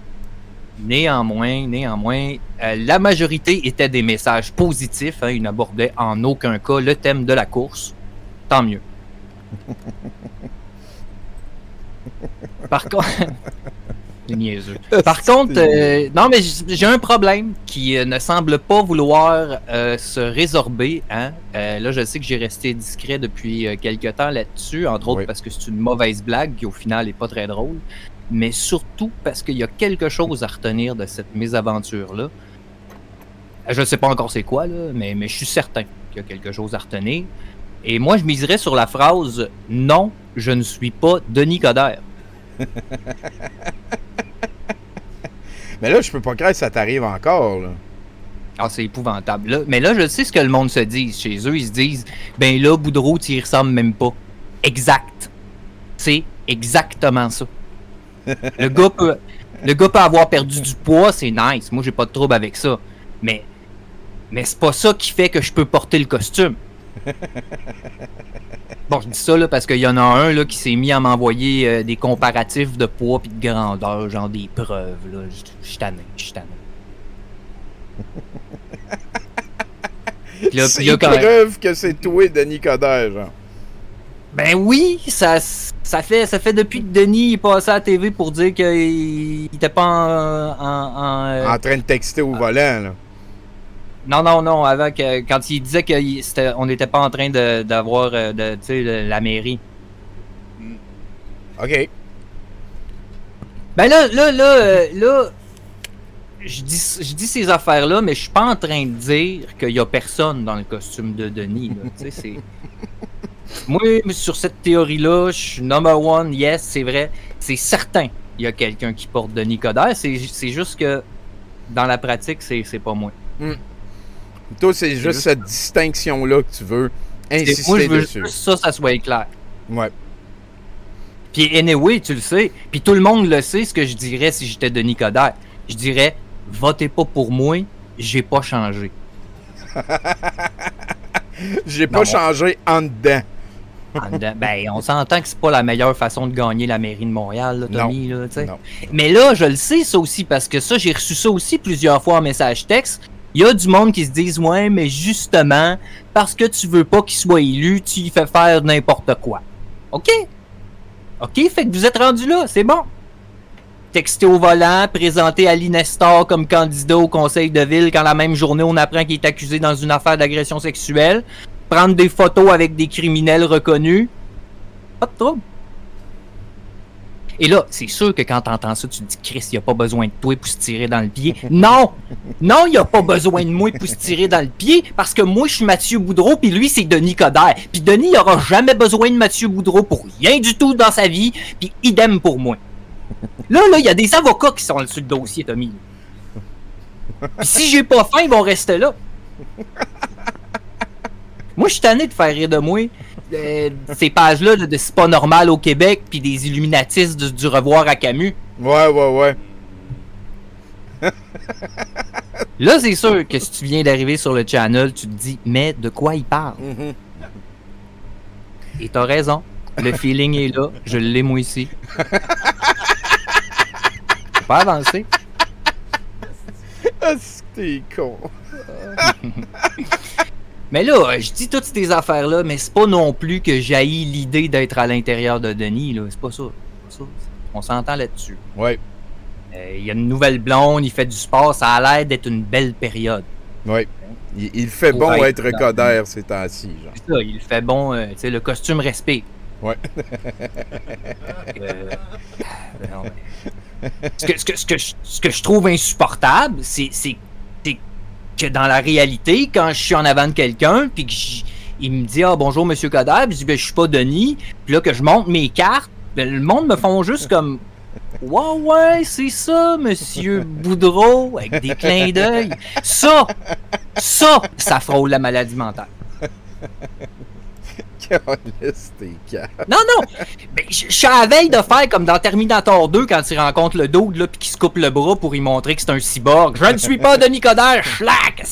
Néanmoins, néanmoins, euh, la majorité étaient des messages positifs. Hein, ils n'abordaient en aucun cas le thème de la course. tant mieux. Par contre. Niaiseux. Par contre, euh, non, mais j'ai un problème qui euh, ne semble pas vouloir euh, se résorber. Hein? Euh, là, je sais que j'ai resté discret depuis euh, quelque temps là-dessus, entre autres parce que c'est une mauvaise blague qui, au final, n'est pas très drôle. Mais surtout parce qu'il y a quelque chose à retenir de cette mésaventure-là. Euh, Je ne sais pas encore c'est quoi, là, mais, mais je suis certain qu'il y a quelque chose à retenir. Et moi, je miserais sur la phrase Non, je ne suis pas Denis Coderre. Mais là, je peux pas croire que ça t'arrive encore. Là. Ah, c'est épouvantable. Là, mais là, je sais ce que le monde se dit. Chez eux, ils se disent Ben là, Boudreau, tu y ressembles même pas. Exact. C'est exactement ça. Le gars peut, le gars peut avoir perdu du poids, c'est nice. Moi, j'ai pas de trouble avec ça. Mais, mais c'est pas ça qui fait que je peux porter le costume. Bon, je dis ça là, parce qu'il y en a un là, qui s'est mis à m'envoyer euh, des comparatifs de poids puis de grandeur, genre des preuves. Là. Je suis tanné, je suis tanné. C'est une preuve que c'est toi, Denis Coderre, genre. Ben oui, ça, ça, fait, ça fait depuis que Denis est passé à la TV pour dire qu'il il était pas en. en- en, euh, En train de texter au volant, là. Non, non, non, avant que, quand il disait qu'on n'était pas en train de- d'avoir euh, de, le- la mairie. OK. Ben là, là, là, euh, là, je dis, je dis ces affaires-là, mais je suis pas en train de dire qu'il y a personne dans le costume de Denis. là. Moi, sur cette théorie-là, je suis number one, yes, c'est vrai. C'est certain il y a quelqu'un qui porte Denis Coderre. C'est juste que dans la pratique, c'est c'est pas moi. Toi, c'est juste cette distinction-là que tu veux insister moi, je veux dessus. juste ça, ça soit clair. Ouais. Puis anyway, tu le sais. Puis tout le monde le sait, ce que je dirais si j'étais Denis Coderre. Je dirais, votez pas pour moi, j'ai pas changé. J'ai Non, pas changé en dedans. En dedans. ben, on s'entend que c'est pas la meilleure façon de gagner la mairie de Montréal, là, Tommy. Là, sais. Mais là, je le sais, ça aussi, parce que ça, j'ai reçu ça aussi plusieurs fois en message texte. Il y a du monde qui se disent Ouais, mais justement, parce que tu veux pas qu'il soit élu, tu y fais faire n'importe quoi. OK? OK, fait que vous êtes rendu là, c'est bon. Texter au volant, Ali Nestor comme candidat au conseil de ville quand la même journée on apprend qu'il est accusé dans une affaire d'agression sexuelle, prendre des photos avec des criminels reconnus. Pas de trouble. Et là, c'est sûr que quand t'entends ça, tu te dis, Chris, il n'y a pas besoin de toi pour se tirer dans le pied. Non! Non, il n'y a pas besoin de moi pour se tirer dans le pied, parce que moi, je suis Mathieu Boudreau, puis lui, c'est Denis Coderre. Puis Denis, il aura jamais besoin de Mathieu Boudreau pour rien du tout dans sa vie, puis idem pour moi. Là, là, il y a des avocats qui sont sur le dossier, Tommy. Puis si j'ai pas faim, ils vont rester là. Moi, je suis tanné de faire rire de moi. Euh, ces pages-là de, de C'est pas normal au Québec, puis des illuminatistes du, du revoir à Camus. Ouais, ouais, ouais. Là, c'est sûr que si tu viens d'arriver sur le channel, tu te dis, mais de quoi il parle? Et t'as raison. Le feeling est là. Je l'ai moi ici. Faut pas avancer. Ah, t'es con. Mais là, je dis toutes ces affaires-là, mais c'est pas non plus que j'haïs l'idée d'être à l'intérieur de Denis, là. C'est pas ça. C'est pas ça. On s'entend là-dessus. Ouais. Euh, Il y a une nouvelle blonde, il fait du sport, ça a l'air d'être une belle période. Ouais. Il, il fait bon être être Coderre ces temps-ci, genre. C'est ça, il fait bon, euh, tu sais, le costume respect. Ouais. Euh, non, mais- ce, que, ce, que, ce, que je, ce que je trouve insupportable, c'est que dans la réalité, quand je suis en avant de quelqu'un, puis qu'il me dit Ah bonjour monsieur Coderre, puis je dis ben, je suis pas Denis, puis là que je monte mes cartes, ben, le monde me font juste comme Ouais, ouais, c'est ça, monsieur Boudreau, avec des clins d'œil. Ça, ça, ça frôle la maladie mentale. Non, non! Ben, je suis à la veille de faire comme dans Terminator 2 quand il rencontre le dude là, puis qu'il se coupe le bras pour y montrer que c'est un cyborg. Je ne suis pas Denis Coderre, schlack!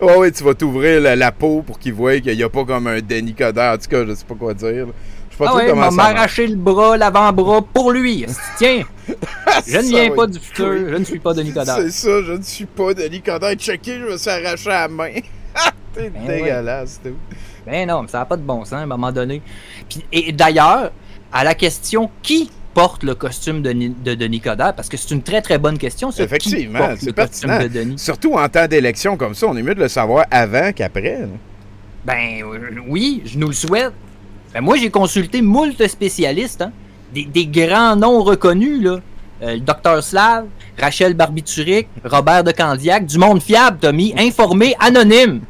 Ouais, ouais, tu vas t'ouvrir la, la peau pour qu'il voie qu'il n'y a pas comme un Denis Coderre. En tout cas, je sais pas quoi dire. là. Je sais pas Ah ouais, comment m'a ça marche. m'arraché le bras, l'avant-bras pour lui. Tiens! Je ne viens pas du futur, cool. je ne suis pas Denis Coderre. C'est ça, je ne suis pas Denis Coderre. Checké, je me suis arraché la main. T'es Ben dégueulasse, tout. Ben non, mais ça n'a pas de bon sens à un moment donné. Puis, et d'ailleurs, à la question qui porte le costume de, Ni- de Denis Coderre, parce que c'est une très très bonne question. Qui Effectivement, porte c'est le costume pertinent. de Denis? Surtout en temps d'élection comme ça, on est mieux de le savoir avant qu'après. Ben oui, je nous le souhaite. Ben, moi, j'ai consulté moult spécialistes, hein. des, des grands noms reconnus, là. Euh, le docteur Slav, Rachel Barbituric, Robert de Candiac, du monde fiable, Tommy, informé, anonyme.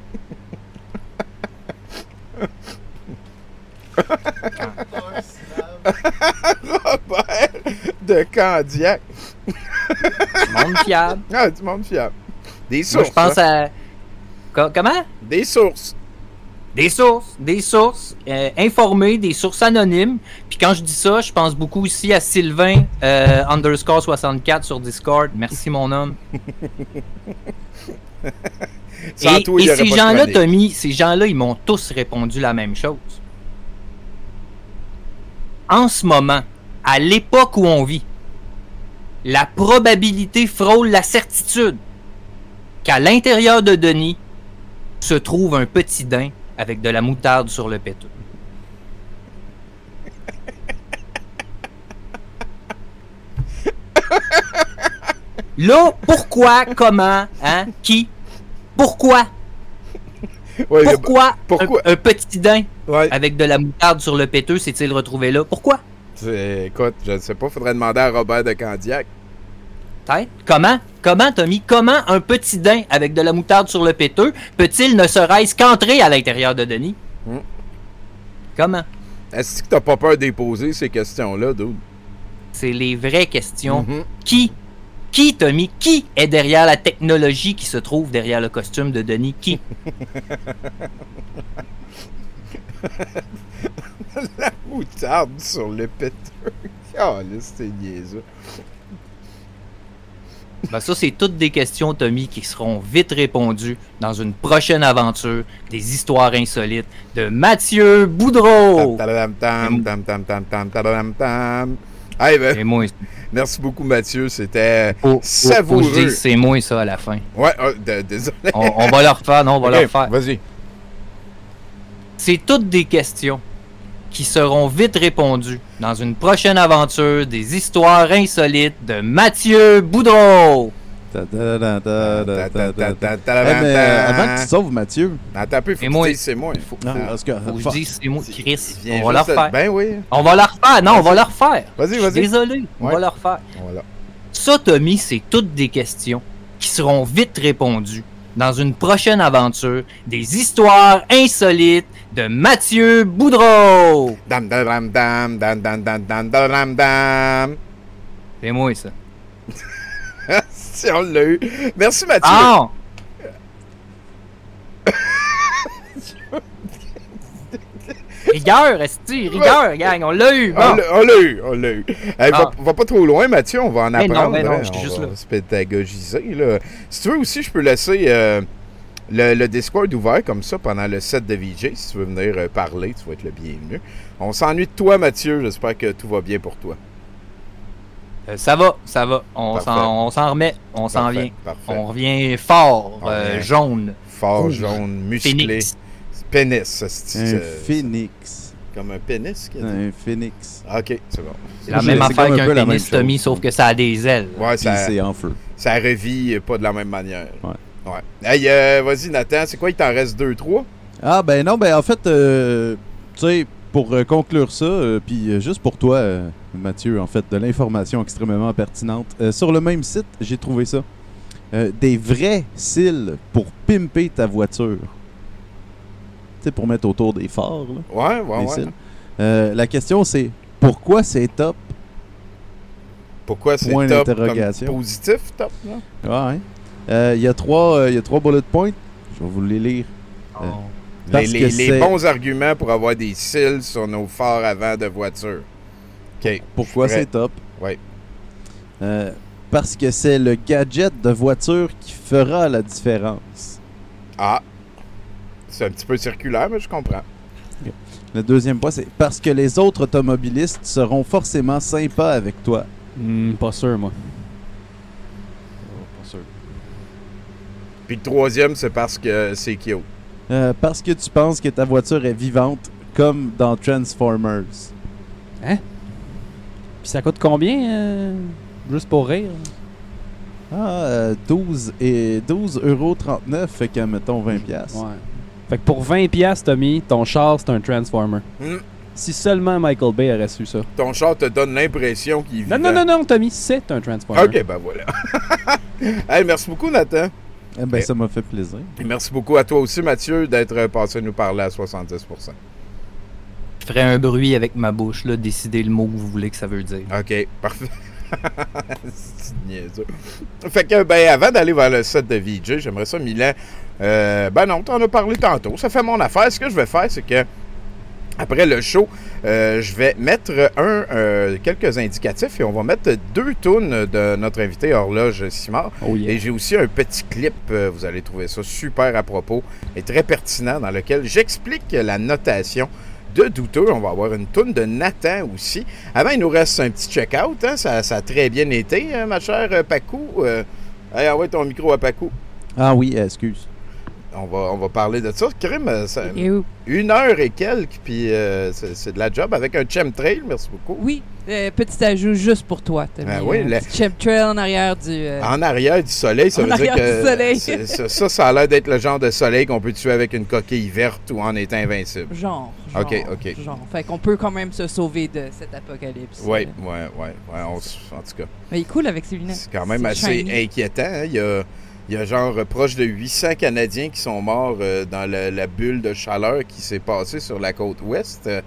Robert de Candiac. Du monde fiable. Ah, du monde fiable. Des Moi, sources. je pense hein. à. Co- comment? Des sources. Des sources, des sources euh, informées, des sources anonymes. Puis quand je dis ça, je pense beaucoup aussi à Sylvain euh, underscore 64 sur Discord. Merci mon homme. Et et ces gens-là. Tommy, ces gens-là, ils m'ont tous répondu la même chose. En ce moment, à l'époque où on vit, la probabilité frôle la certitude qu'à l'intérieur de Denis se trouve un petit daim avec de la moutarde sur le péteux. Là, pourquoi, comment, hein, qui, pourquoi? Ouais, le- pourquoi, pourquoi? Un, un petit daim avec de la moutarde sur le péteux s'est-il retrouvé là? Pourquoi? Écoute, je ne sais pas, faudrait demander à Robert de Candiac. Peut-être. Comment? Comment, Tommy? Comment un petit daim avec de la moutarde sur le péteux peut-il ne serait-ce qu'entrer à l'intérieur de Denis? Hmm. Comment? Est-ce que t'as pas peur de déposer ces questions-là, dude? C'est les vraies questions. Mhm. Qui? Qui, Tommy? Qui est derrière la technologie qui se trouve derrière le costume de Denis? Qui? La moutarde sur le péteux. Ah, là, c'était niaiseux. Ben ça, c'est toutes des questions, Tommy, qui seront vite répondues dans une prochaine aventure des histoires insolites de Mathieu Boudreau. Tam, tam, tam, tam, tam, merci beaucoup, Mathieu. C'était Faut que je savoureux. dise c'est moi ça à la fin. Ouais, ah, désolé. On, on va le refaire, non, on va le refaire. Vas-y. C'est toutes des questions qui seront vite répondues dans une prochaine aventure des histoires insolites de Mathieu Boudreau. Avant que tu te sauves, Mathieu. Attends un peu, faut que moi, tu dises c'est moi. Faut, Non, parce que- Faut que je dise c'est moi, Chris. On va de- refaire. Ben oui. On va le refaire. Non, on va le refaire. Vas-y, vas-y. Désolé, on va le refaire. Voilà. Ça, Tommy, c'est toutes des questions qui seront vite répondues dans une prochaine aventure des histoires insolites de Mathieu Boudreau. Dam, dam, dam, dam, dam, dam, dam, dam, dam, dam, dam. C'est moi, ça. Si on l'a eu. Merci, Mathieu. Ah! Rigueur, esti, rigueur, gang, on l'a eu. On Bon. l'a- on l'a eu, on l'a eu. Hey, va, Ah. va pas trop loin, Mathieu, on va en non, apprendre. ben non, hein, je suis juste va là. se pédagogiser. Là. Si tu veux aussi, je peux laisser euh, le, le Discord ouvert comme ça pendant le set de VJ. Si tu veux venir euh, parler, tu vas être le bienvenu. On s'ennuie de toi, Mathieu. J'espère que tout va bien pour toi. Euh, ça va, ça va. On s'en on s'en remet, on s'en vient. parfait. On revient fort, On euh, jaune. Fort, rouge. jaune, musclé. Phénix. Pénis, ça, c'est- Un phénix. Comme un pénis, qu'il a dit? Un phénix. Ok, c'est bon. C'est la même affaire qu'un pénis, Tommy, sauf que ça a des ailes. Ouais, ça, c'est en feu. ça revit pas de la même manière. Ouais. Ouais. Hey, euh, vas-y, Nathan, c'est quoi, il t'en reste deux, trois? Ah, ben non, ben en fait, euh, tu sais, pour euh, conclure ça, euh, puis euh, juste pour toi, Mathieu, en fait, de l'information extrêmement pertinente. sur le même site, j'ai trouvé ça. Des vrais cils pour pimper ta voiture. Tu sais, pour mettre autour des phares, là. Ouais, ouais, ouais. Euh, la question, c'est pourquoi c'est top? Pourquoi c'est top comme positif, top, là? Ouais. Euh, Il y, a trois, euh, il y a trois bullet points. Je vais vous les lire. Euh, Les, parce les- bons arguments pour avoir des cils sur nos phares avant de voiture. OK. Pourquoi c'est top? Oui. Euh, parce que c'est le gadget de voiture qui fera la différence. Ah. C'est un petit peu circulaire, mais je comprends. Le deuxième point, c'est parce que les autres automobilistes seront forcément sympas avec toi. Hmm, pas sûr, moi. pas sûr. Puis le troisième, c'est parce que c'est cute. Euh, parce que tu penses que ta voiture est vivante comme dans Transformers. Hein? Puis ça coûte combien, euh, juste pour rire? Ah, euh, 12 et 12 euros 39, fait que mettons 20 pièces. Ouais. Fait que pour 20 pièces, Tommy, ton char, c'est un Transformer. Hmm. Si seulement Michael Bay aurait su ça. Ton char te donne l'impression qu'il vit. Non, non, non, non, Tommy, c'est un Transformer. Ok, ben voilà. hey, merci beaucoup, Nathan. Eh ben, ça m'a fait plaisir. Et merci beaucoup à toi aussi, Mathieu, d'être passé nous parler à 70 Je ferai un bruit avec ma bouche, là, décider le mot que vous voulez que ça veut dire. OK, parfait. Fait que, ben, avant d'aller vers le set de VJ, j'aimerais ça, Milan. euh, ben non, t'en as parlé tantôt. Ça fait mon affaire. Ce que je vais faire, c'est que après le show, euh, je vais mettre un, euh, quelques indicatifs et on va mettre deux tunes de notre invité Horloge Simard. Et j'ai aussi un petit clip, euh, vous allez trouver ça super à propos et très pertinent, dans lequel j'explique la notation de douteux. On va avoir une toune de Nathan aussi. Avant, il nous reste un petit check-out. hein. Ça, ça a très bien été, hein, ma chère Pacou. Euh, hey, envoie ton micro à Pacou. Ah oui, excuse. On va, on va parler de ça. Crime, euh, ça- une heure et quelques, puis euh, c'est de la job avec un chemtrail. Merci beaucoup. Oui, euh, petit ajout juste pour toi. Ah mis oui, un le- petit chemtrail en arrière du... euh, En arrière du soleil, ça En veut dire arrière que du soleil. c'est- ça, ça, ça a l'air d'être le genre de soleil qu'on peut tuer avec une coquille verte ou en étant invincible. Genre, genre, OK, OK. genre. Fait qu'on peut quand même se sauver de cet apocalypse. Oui, oui, oui. Ouais, en tout cas, Mais il est cool avec ses lunettes. c'est quand même assez shiny. inquiétant. hein. Il, y a, il y a genre euh, proche de 800 Canadiens qui sont morts euh, dans la, la bulle de chaleur qui s'est passée sur la côte ouest. Euh,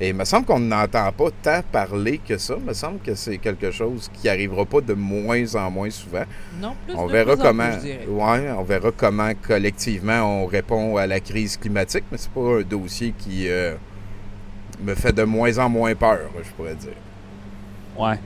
Et il me semble qu'on n'entend pas tant parler que ça. Il me semble que c'est quelque chose qui arrivera pas de moins en moins souvent. Non, plus on de verra plus en comment. plus, je dirais. ouais, on verra comment collectivement on répond à la crise climatique, mais c'est pas un dossier qui euh, me fait de moins en moins peur, je pourrais dire. Ouais.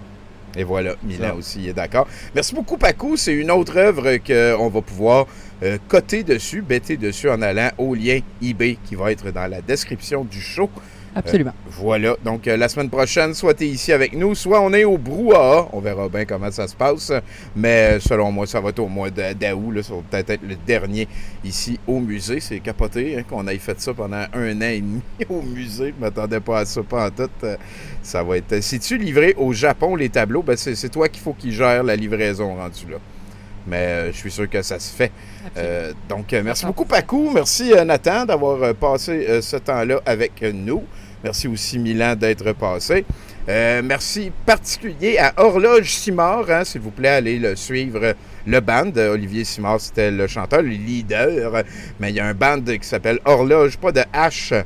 Et voilà, Milan Ça. aussi est d'accord. Merci beaucoup, Paco. C'est une autre œuvre qu'on va pouvoir euh, coter dessus, bêter dessus en allant au lien eBay qui va être dans la description du show. Absolument. Euh, voilà. Donc, euh, la semaine prochaine, soit tu es ici avec nous, soit on est au brouhaha. On verra bien comment ça se passe. Mais euh, selon moi, ça va être au mois d'août. Ça va peut-être être le dernier ici au musée. C'est capoté hein, qu'on ait fait ça pendant un an et demi au musée. Je m'attendais pas à ça, pas en tout. Ça va être. Si tu livré au Japon les tableaux, ben c'est toi qu'il faut qu'il gère la livraison rendu là. Mais euh, je suis sûr que ça se fait. Euh, donc, merci beaucoup, Pacou. Merci, euh, Nathan, d'avoir passé ce temps-là avec nous. Merci aussi, Milan, d'être passé. Euh, merci particulier à Horloge Simard. hein, S'il vous plaît, allez le suivre. Le band, Olivier Simard, c'était le chanteur, le leader. Mais il y a un band qui s'appelle Horloge, pas de H.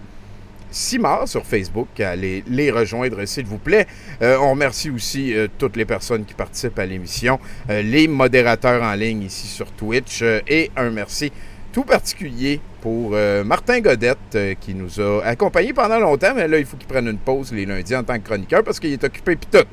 Simard sur Facebook. Allez les rejoindre, s'il vous plaît. Euh, on remercie aussi euh, toutes les personnes qui participent à l'émission, les modérateurs en ligne ici sur Twitch et un merci tout particulier pour euh, Martin Godette euh, qui nous a accompagnés pendant longtemps, mais là, il faut qu'il prenne une pause les lundis en tant que chroniqueur parce qu'il est occupé pis tout.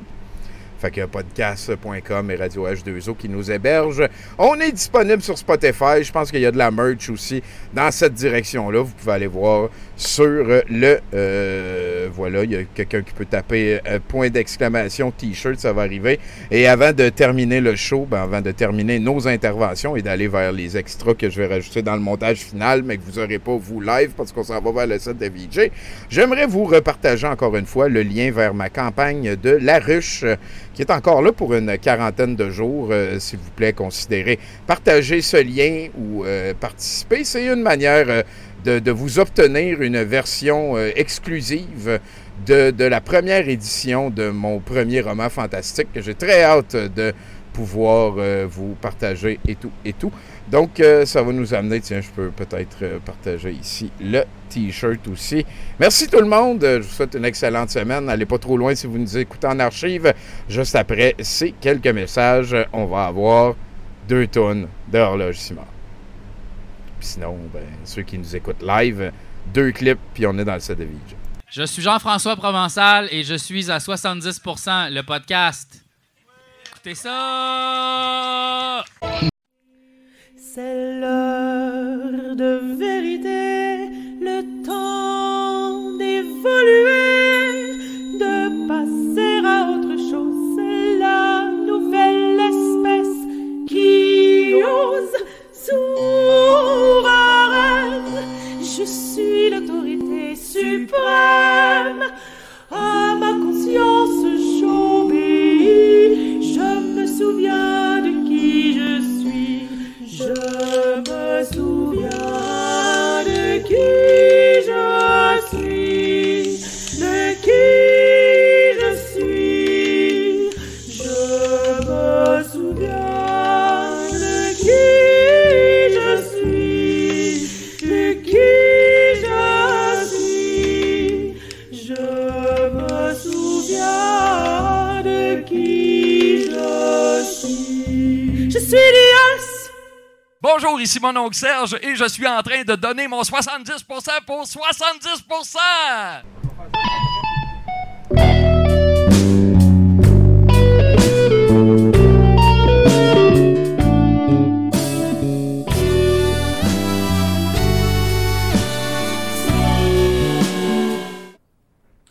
Fait que podcast.com et Radio H2O qui nous hébergent. On est disponible sur Spotify. Je pense qu'il y a de la merch aussi dans cette direction-là. Vous pouvez aller voir sur le... euh, voilà, il y a quelqu'un qui peut taper euh, point d'exclamation T-shirt, ça va arriver. Et avant de terminer le show, ben, avant de terminer nos interventions et d'aller vers les extras que je vais rajouter dans le montage final, mais que vous n'aurez pas vous live parce qu'on s'en va vers le set de VJ, j'aimerais vous repartager encore une fois le lien vers ma campagne de La Ruche, qui est encore là pour une quarantaine de jours. Euh, S'il vous plaît, considérez partager ce lien ou euh, participer. C'est une manière euh, de, vous obtenir une version euh, exclusive de, de la première édition de mon premier roman fantastique que j'ai très hâte de pouvoir euh, vous partager et tout et tout. Donc, euh, ça va nous amener, tiens, je peux peut-être partager ici le T-shirt aussi. Merci tout le monde. Je vous souhaite une excellente semaine. Allez pas trop loin si vous nous écoutez en archive. Juste après ces quelques messages, on va avoir deux tonnes de Horloge Simard. Puis sinon, ben, ceux qui nous écoutent live, deux clips, puis on est dans le set de VJ. Je suis Jean-François Provençal et je suis à 70% le podcast. Écoutez ça! C'est l'heure suis l'autorité suprême. À ma conscience, j'obéis. Je me souviens de qui je suis. Je Bonjour, ici mon oncle Serge et je suis en train de donner mon 70% pour 70%!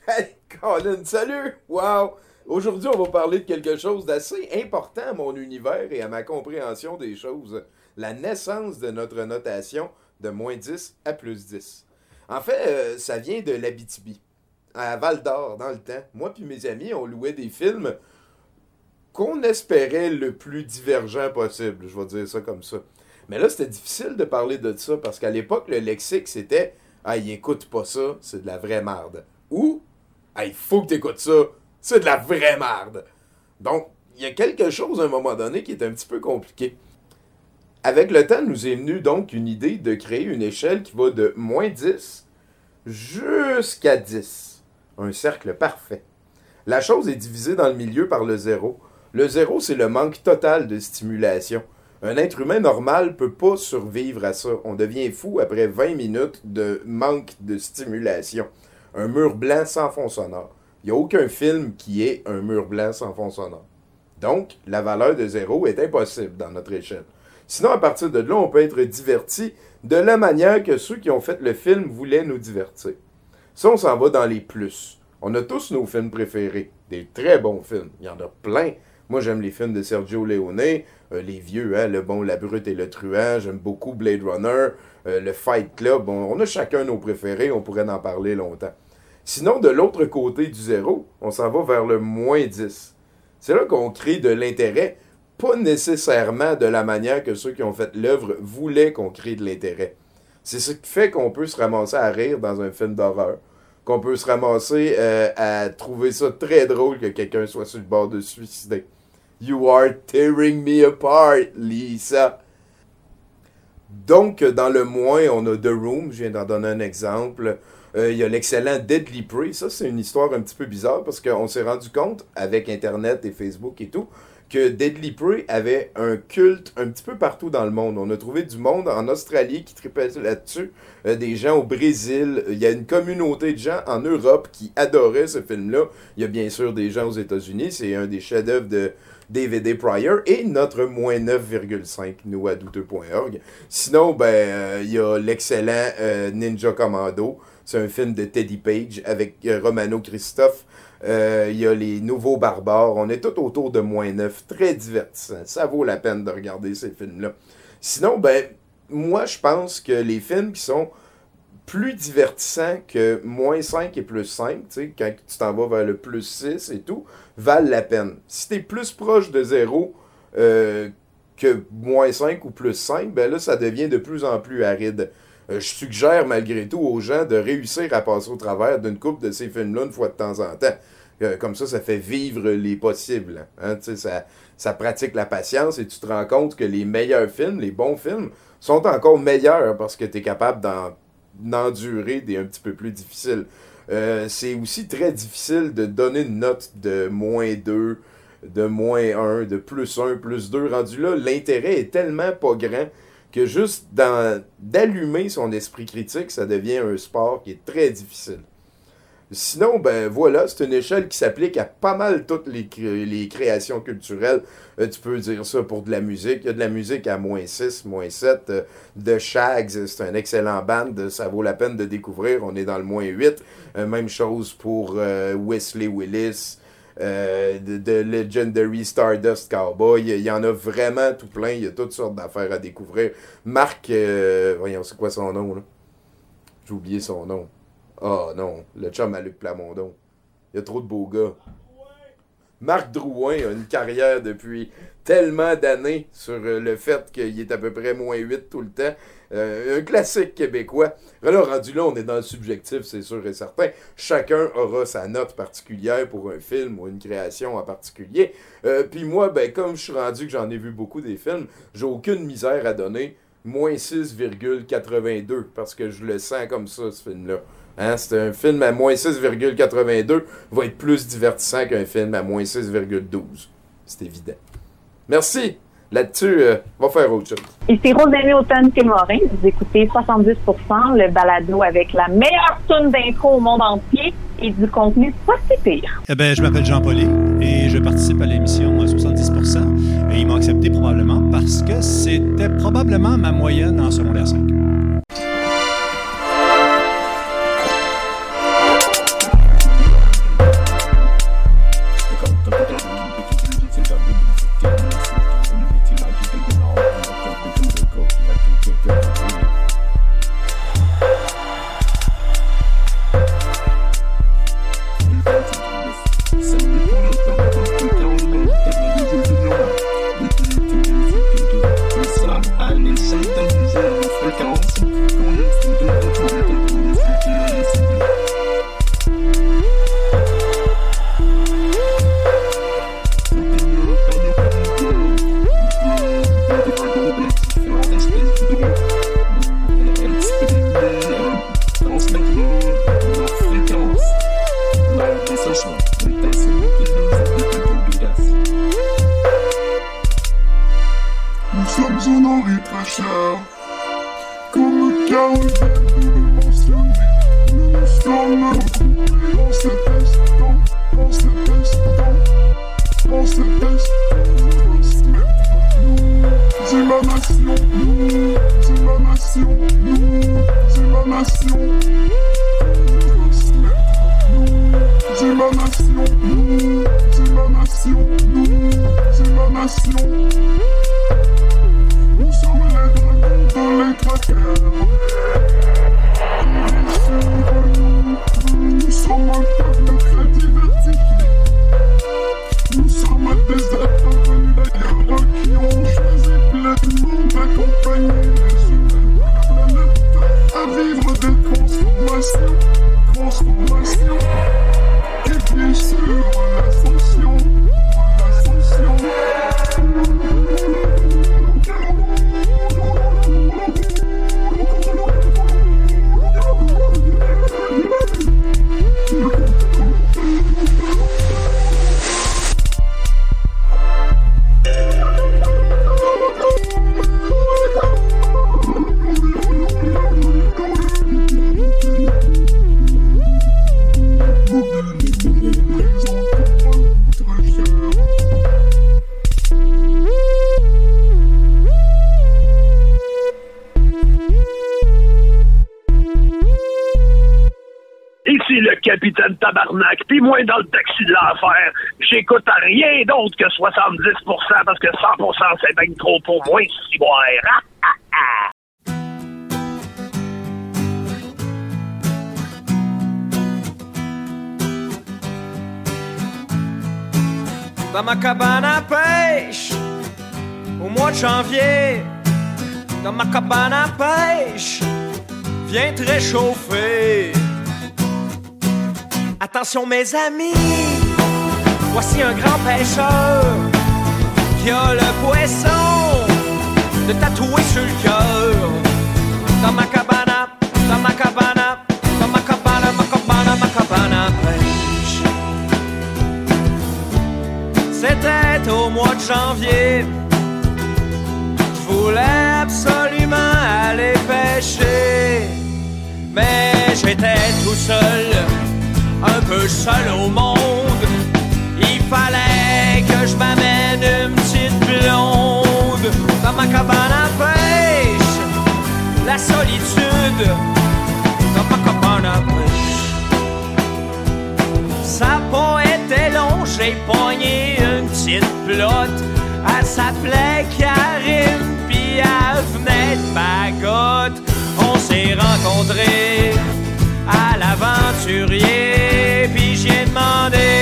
Hey, Colin, salut! Wow! Aujourd'hui, on va parler de quelque chose d'assez important à mon univers et à ma compréhension des choses. La naissance de notre notation de moins 10 à plus 10. En fait, euh, ça vient de l'Abitibi, à Val d'Or, dans le temps. Moi puis mes amis, on louait des films qu'on espérait le plus divergent possible, je vais dire ça comme ça. Mais là, c'était difficile de parler de ça parce qu'à l'époque, le lexique, c'était Ah, il écoute pas ça, c'est de la vraie marde. Ou Ah, il faut que tu écoutes ça, c'est de la vraie marde. Donc, il y a quelque chose à un moment donné qui est un petit peu compliqué. Avec le temps, nous est venue donc une idée de créer une échelle qui va de moins 10 jusqu'à 10. Un cercle parfait. La chose est divisée dans le milieu par le zéro. Le zéro, c'est le manque total de stimulation. Un être humain normal peut pas survivre à ça. On devient fou après 20 minutes de manque de stimulation. Un mur blanc sans fond sonore. Il n'y a aucun film qui ait un mur blanc sans fond sonore. Donc, la valeur de zéro est impossible dans notre échelle. Sinon, à partir de là, on peut être diverti de la manière que ceux qui ont fait le film voulaient nous divertir. Ça, on s'en va dans les plus. On a tous nos films préférés, des très bons films. Il y en a plein. Moi, j'aime les films de Sergio Leone, euh, les vieux, hein, Le Bon, la Brute et le Truand. J'aime beaucoup Blade Runner, euh, le Fight Club. Bon, on a chacun nos préférés, on pourrait en parler longtemps. Sinon, de l'autre côté du zéro, on s'en va vers le moins 10. C'est là qu'on crée de l'intérêt, pas nécessairement de la manière que ceux qui ont fait l'œuvre voulaient qu'on crée de l'intérêt. C'est ce qui fait qu'on peut se ramasser à rire dans un film d'horreur, qu'on peut se ramasser euh, à trouver ça très drôle que quelqu'un soit sur le bord de suicider. You are tearing me apart, Lisa. Donc, dans le moins, on a The Room, je viens d'en donner un exemple. Euh, Il y a l'excellent Deadly Prey. Ça, c'est une histoire un petit peu bizarre parce qu'on s'est rendu compte, avec Internet et Facebook et tout, que Deadly Prey avait un culte un petit peu partout dans le monde. On a trouvé du monde en Australie qui tripait là-dessus, euh, des gens au Brésil. Il y a une communauté de gens en Europe qui adoraient ce film-là. Il y a bien sûr des gens aux États-Unis. C'est un des chefs-d'œuvre de DVD Pryor et notre moins 9,5 nous à douteux.org. Sinon, ben, euh, il y a l'excellent euh, Ninja Commando. C'est un film de Teddy Page avec Romano Christophe. Euh, Il y a les Nouveaux Barbares. On est tout autour de moins 9. Très divertissant. Ça vaut la peine de regarder ces films-là. Sinon, ben, moi, je pense que les films qui sont plus divertissants que moins 5 et plus 5, tu sais, quand tu t'en vas vers le plus 6 et tout, valent la peine. Si tu es plus proche de 0 euh, que moins 5 ou plus 5, ben là, ça devient de plus en plus aride. Euh, je suggère malgré tout aux gens de réussir à passer au travers d'une coupe de ces films-là une fois de temps en temps. Euh, comme ça, ça fait vivre les possibles. hein. Ça, ça pratique la patience et tu te rends compte que les meilleurs films, les bons films, sont encore meilleurs parce que tu es capable d'en d'endurer des un petit peu plus difficiles. Euh, c'est aussi très difficile de donner une note de moins 2, de moins 1, de plus 1, plus 2. Rendu là, l'intérêt est tellement pas grand que juste d'allumer son esprit critique, ça devient un sport qui est très difficile. Sinon, ben voilà, c'est une échelle qui s'applique à pas mal toutes les, cré- les créations culturelles. Euh, tu peux dire ça pour de la musique. Il y a de la musique à moins 6, moins 7. Euh, The Shags, c'est un excellent band. Ça vaut la peine de découvrir. On est dans le moins 8. Euh, même chose pour euh, Wesley Willis. euh, de, de Legendary Stardust Cowboy. Il y en a vraiment tout plein. Il y a toutes sortes d'affaires à découvrir. Marc, euh, voyons, c'est quoi son nom, là? J'ai oublié son nom. Oh non, le chum à Luc Plamondon. Il y a trop de beaux gars. Marc Drouin a une carrière depuis tellement d'années sur euh, le fait qu'il est à peu près moins 8 tout le temps. Euh, un classique québécois. Alors, rendu là, on est dans le subjectif, c'est sûr et certain. Chacun aura sa note particulière pour un film ou une création en particulier. Euh, Puis moi, ben, comme je suis rendu que j'en ai vu beaucoup des films, j'ai aucune misère à donner moins 6,82 parce que je le sens comme ça, ce film-là. Hein, c'est un film à moins 6,82 va être plus divertissant qu'un film à moins 6,12. C'est évident. Merci. Là-dessus, euh, on va faire autre chose. Ici Rosemary Automne-Témorin. Vous écoutez 70 le balado avec la meilleure tune d'intro au monde entier et du contenu pas si pire. Eh ben, je m'appelle Jean Pauly et je participe à l'émission à 70 Et ils m'ont accepté probablement parce que c'était probablement ma moyenne en secondaire 5. Moi dans le taxi de l'enfer, j'écoute à rien d'autre que 70% parce que 100% c'est bien trop pour moi, si boire. dans ma cabane à pêche au mois de janvier. Dans ma cabane à pêche, viens te réchauffer. Mes amis, voici un grand pêcheur qui a le poisson de tatouer sur le cœur. Dans ma cabane, à- dans ma cabane, à- dans ma cabane, ma cabane, ma cabane à pêche. C'était au mois de janvier. Je voulais absolument aller pêcher. Mais j'étais tout seul, seul au monde. Il fallait que je m'amène une petite blonde dans ma cabane à pêche. La solitude dans ma cabane à pêche. Ça a pas été long, j'ai pogné une petite plotte. Elle s'appelait Karine, puis elle venait de Bagotte. On s'est rencontrés à l'avant aventurier. Puis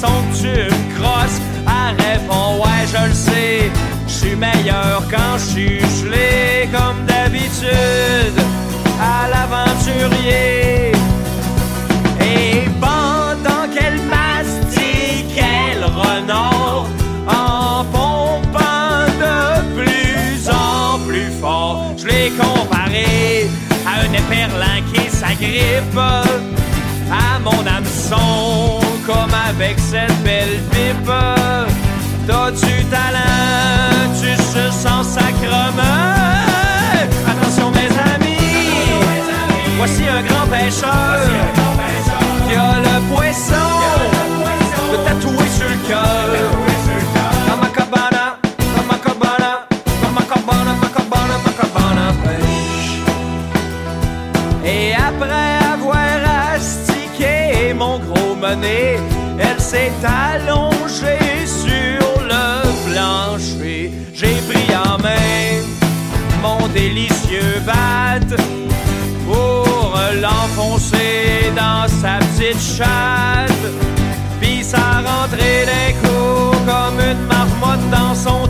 façon que tu me crosses. Elle répond, ouais, je le sais, je suis meilleur quand je suis gelé, comme d'habitude, à l'aventurier. Et pendant qu'elle mastiquait le renard en pompant de plus en plus fort, je l'ai comparé à un éperlin qui s'agrippe à mon hameçon comme avec cette belle pipe. T'as du talent, tu se sens sacrement? Attention mes amis, voici un grand pêcheur s'est allongée sur le plancher. J'ai pris en main mon délicieux bat pour l'enfoncer dans sa petite chatte. Puis ça rentrait d'un coup comme une marmotte dans son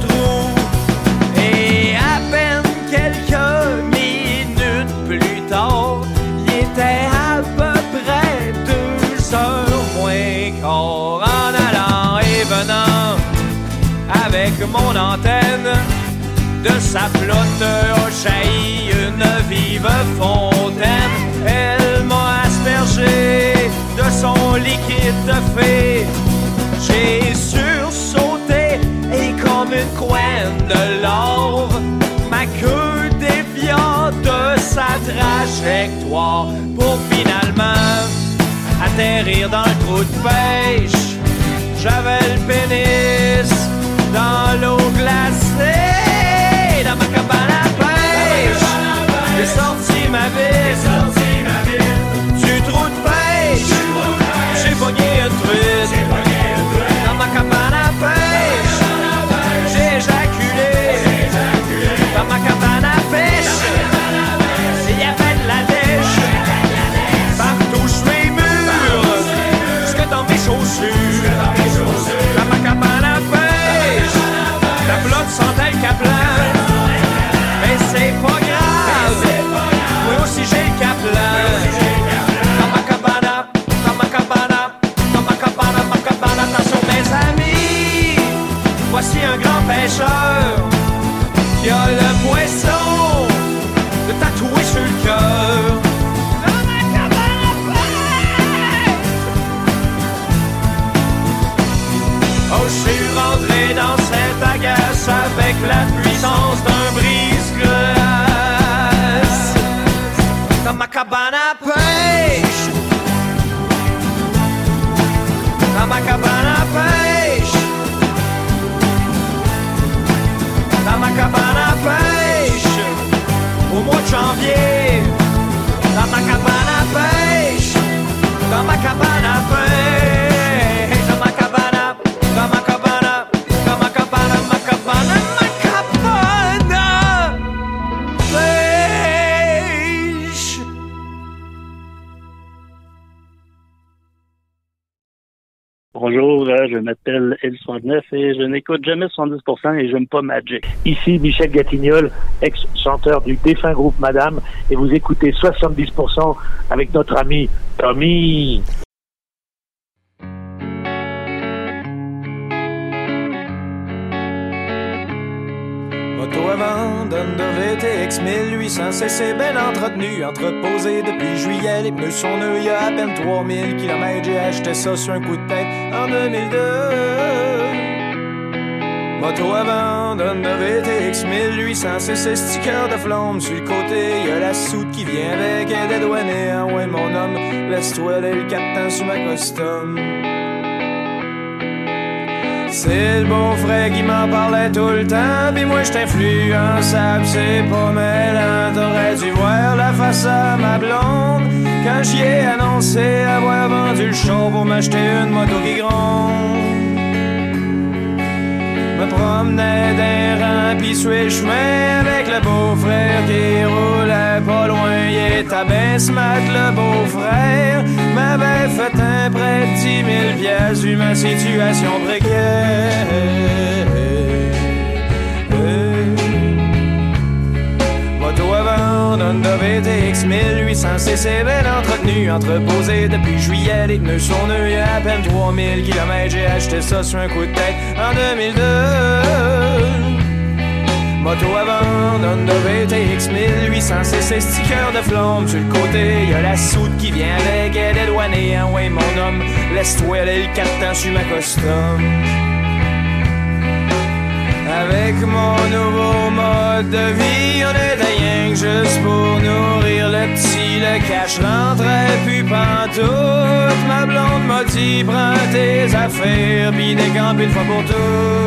sa flotte a jailli une vive fontaine. Elle m'a aspergé de son liquide de fée. J'ai sursauté et comme une couenne de l'or, ma queue dévia de sa trajectoire pour finalement atterrir dans le trou de pêche. J'avais le pénis dans l'eau glacée, avec la puissance d'un brise-glace. Dans ma cabane à pêche. Dans ma cabane à pêche. Dans ma cabane à pêche. Au mois de janvier. Dans ma cabane à pêche. Dans ma cabane à pêche. N'écoute jamais 70% et j'aime pas Magic. Ici Michel Gatignol, ex-chanteur du défunt groupe Madame, et vous écoutez 70% avec notre ami Tommy. Vendre, Honda VTX 1800 CC bien entretenu, entreposé depuis juillet, les pneus sont neufs, il y a à peine 3000 km, j'ai acheté ça sur un coup de tête en 2002. Moto vendre, Honda VTX VTX 1800, c'est ce sticker de flamme sur le côté. Y a la soute qui vient avec un dédouané. Ah ouais, mon homme, laisse-toi le 4 temps sur ma costume. C'est le beau-frère qui m'en parlait tout le temps, pis moi j'étais influençable, c'est pas mêlant. T'aurais dû voir la face à ma blonde quand j'y ai annoncé avoir vendu le show pour m'acheter une moto qui gronde. Me promenais d'un rang pis sur le chemin avec le beau-frère qui roulait pas loin. Il à ben smart, le beau-frère m'avait fait un prêt de 10 000 piastres vu ma situation précaire. Moto à vendre, Honda VTX 1800 cc bien entretenu, entreposé depuis juillet, les pneus sont nœuds, il y a à peine 3000 km, j'ai acheté ça sur un coup de tête en 2002. Moto à vendre, Honda VTX 1800 cc sticker de flamme sur le côté, y a la soute qui vient avec, elle est douanée, ah ouais mon homme, laisse-toi aller le 4 temps sur ma costume. Avec mon nouveau mode de vie, on juste pour nourrir le petit, le cash rentrait plus pantoute. Ma blonde m'a dit, prends tes affaires, pis décampe une fois pour toutes.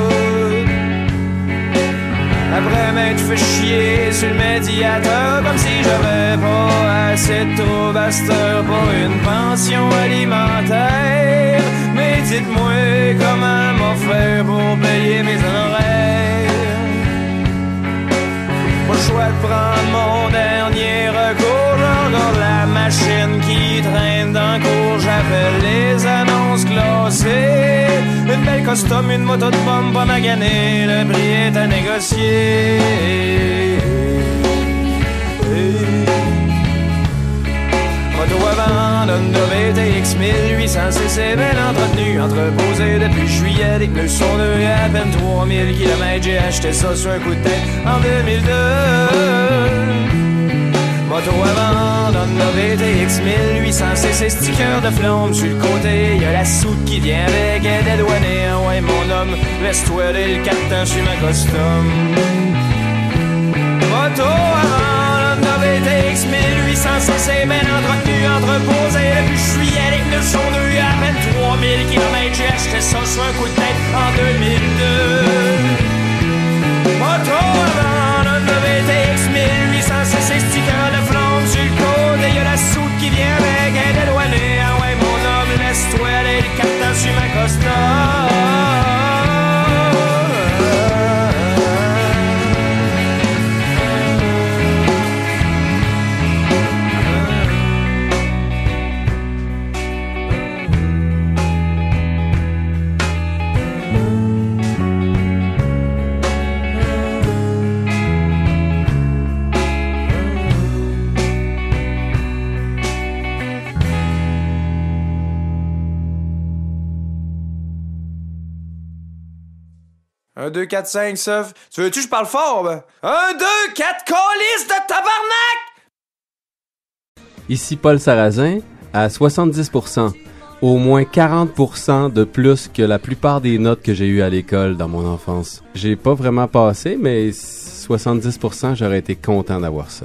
Après m'être fait chier sur le médiateur Comme si j'avais pas assez de heure Pour une pension alimentaire Mais dites-moi comment m'en faire pour payer mes honoraires Le choix de prendre mon dernier recours encore la machine qui traîne le cours. J'appelle les annonces classées Une belle costume, une moto de pomme pas magané. Le prix est à négocier Moto à vendre, Honda VTX 1800 cc bien entretenu, entreposé depuis juillet, les pneus sont y a à peine 3000 km, j'ai acheté ça sur un coup de tête en 2002. Moto à vendre, Honda VTX 1800 cc sticker de flamme sur le côté, y a la soute qui vient avec, elle est douanée, ouais mon homme, laisse-toi aller le 4 temps sur ma costume. Moto VTX 1800 cc bien entretenu, entreposé. Depuis juillet, les pneus sont nœuds, à peine 3000 km, j'ai acheté ça sur un coup de tête en 2002. Moto à vendre, Honda VTX 1800 cc sticker de flamme sur le côté, y a la soute qui vient avec, elle est ah ouais mon homme, laisse-toi aller le 4 temps sur ma Un, deux, quatre, cinq, sauf. Tu veux-tu que je parle fort, ben? Un, deux, quatre, colis de tabarnak! Ici Paul Sarrazin, à 70%, au moins 40% de plus que la plupart des notes que j'ai eues à l'école dans mon enfance. J'ai pas vraiment passé, mais 70%, j'aurais été content d'avoir ça.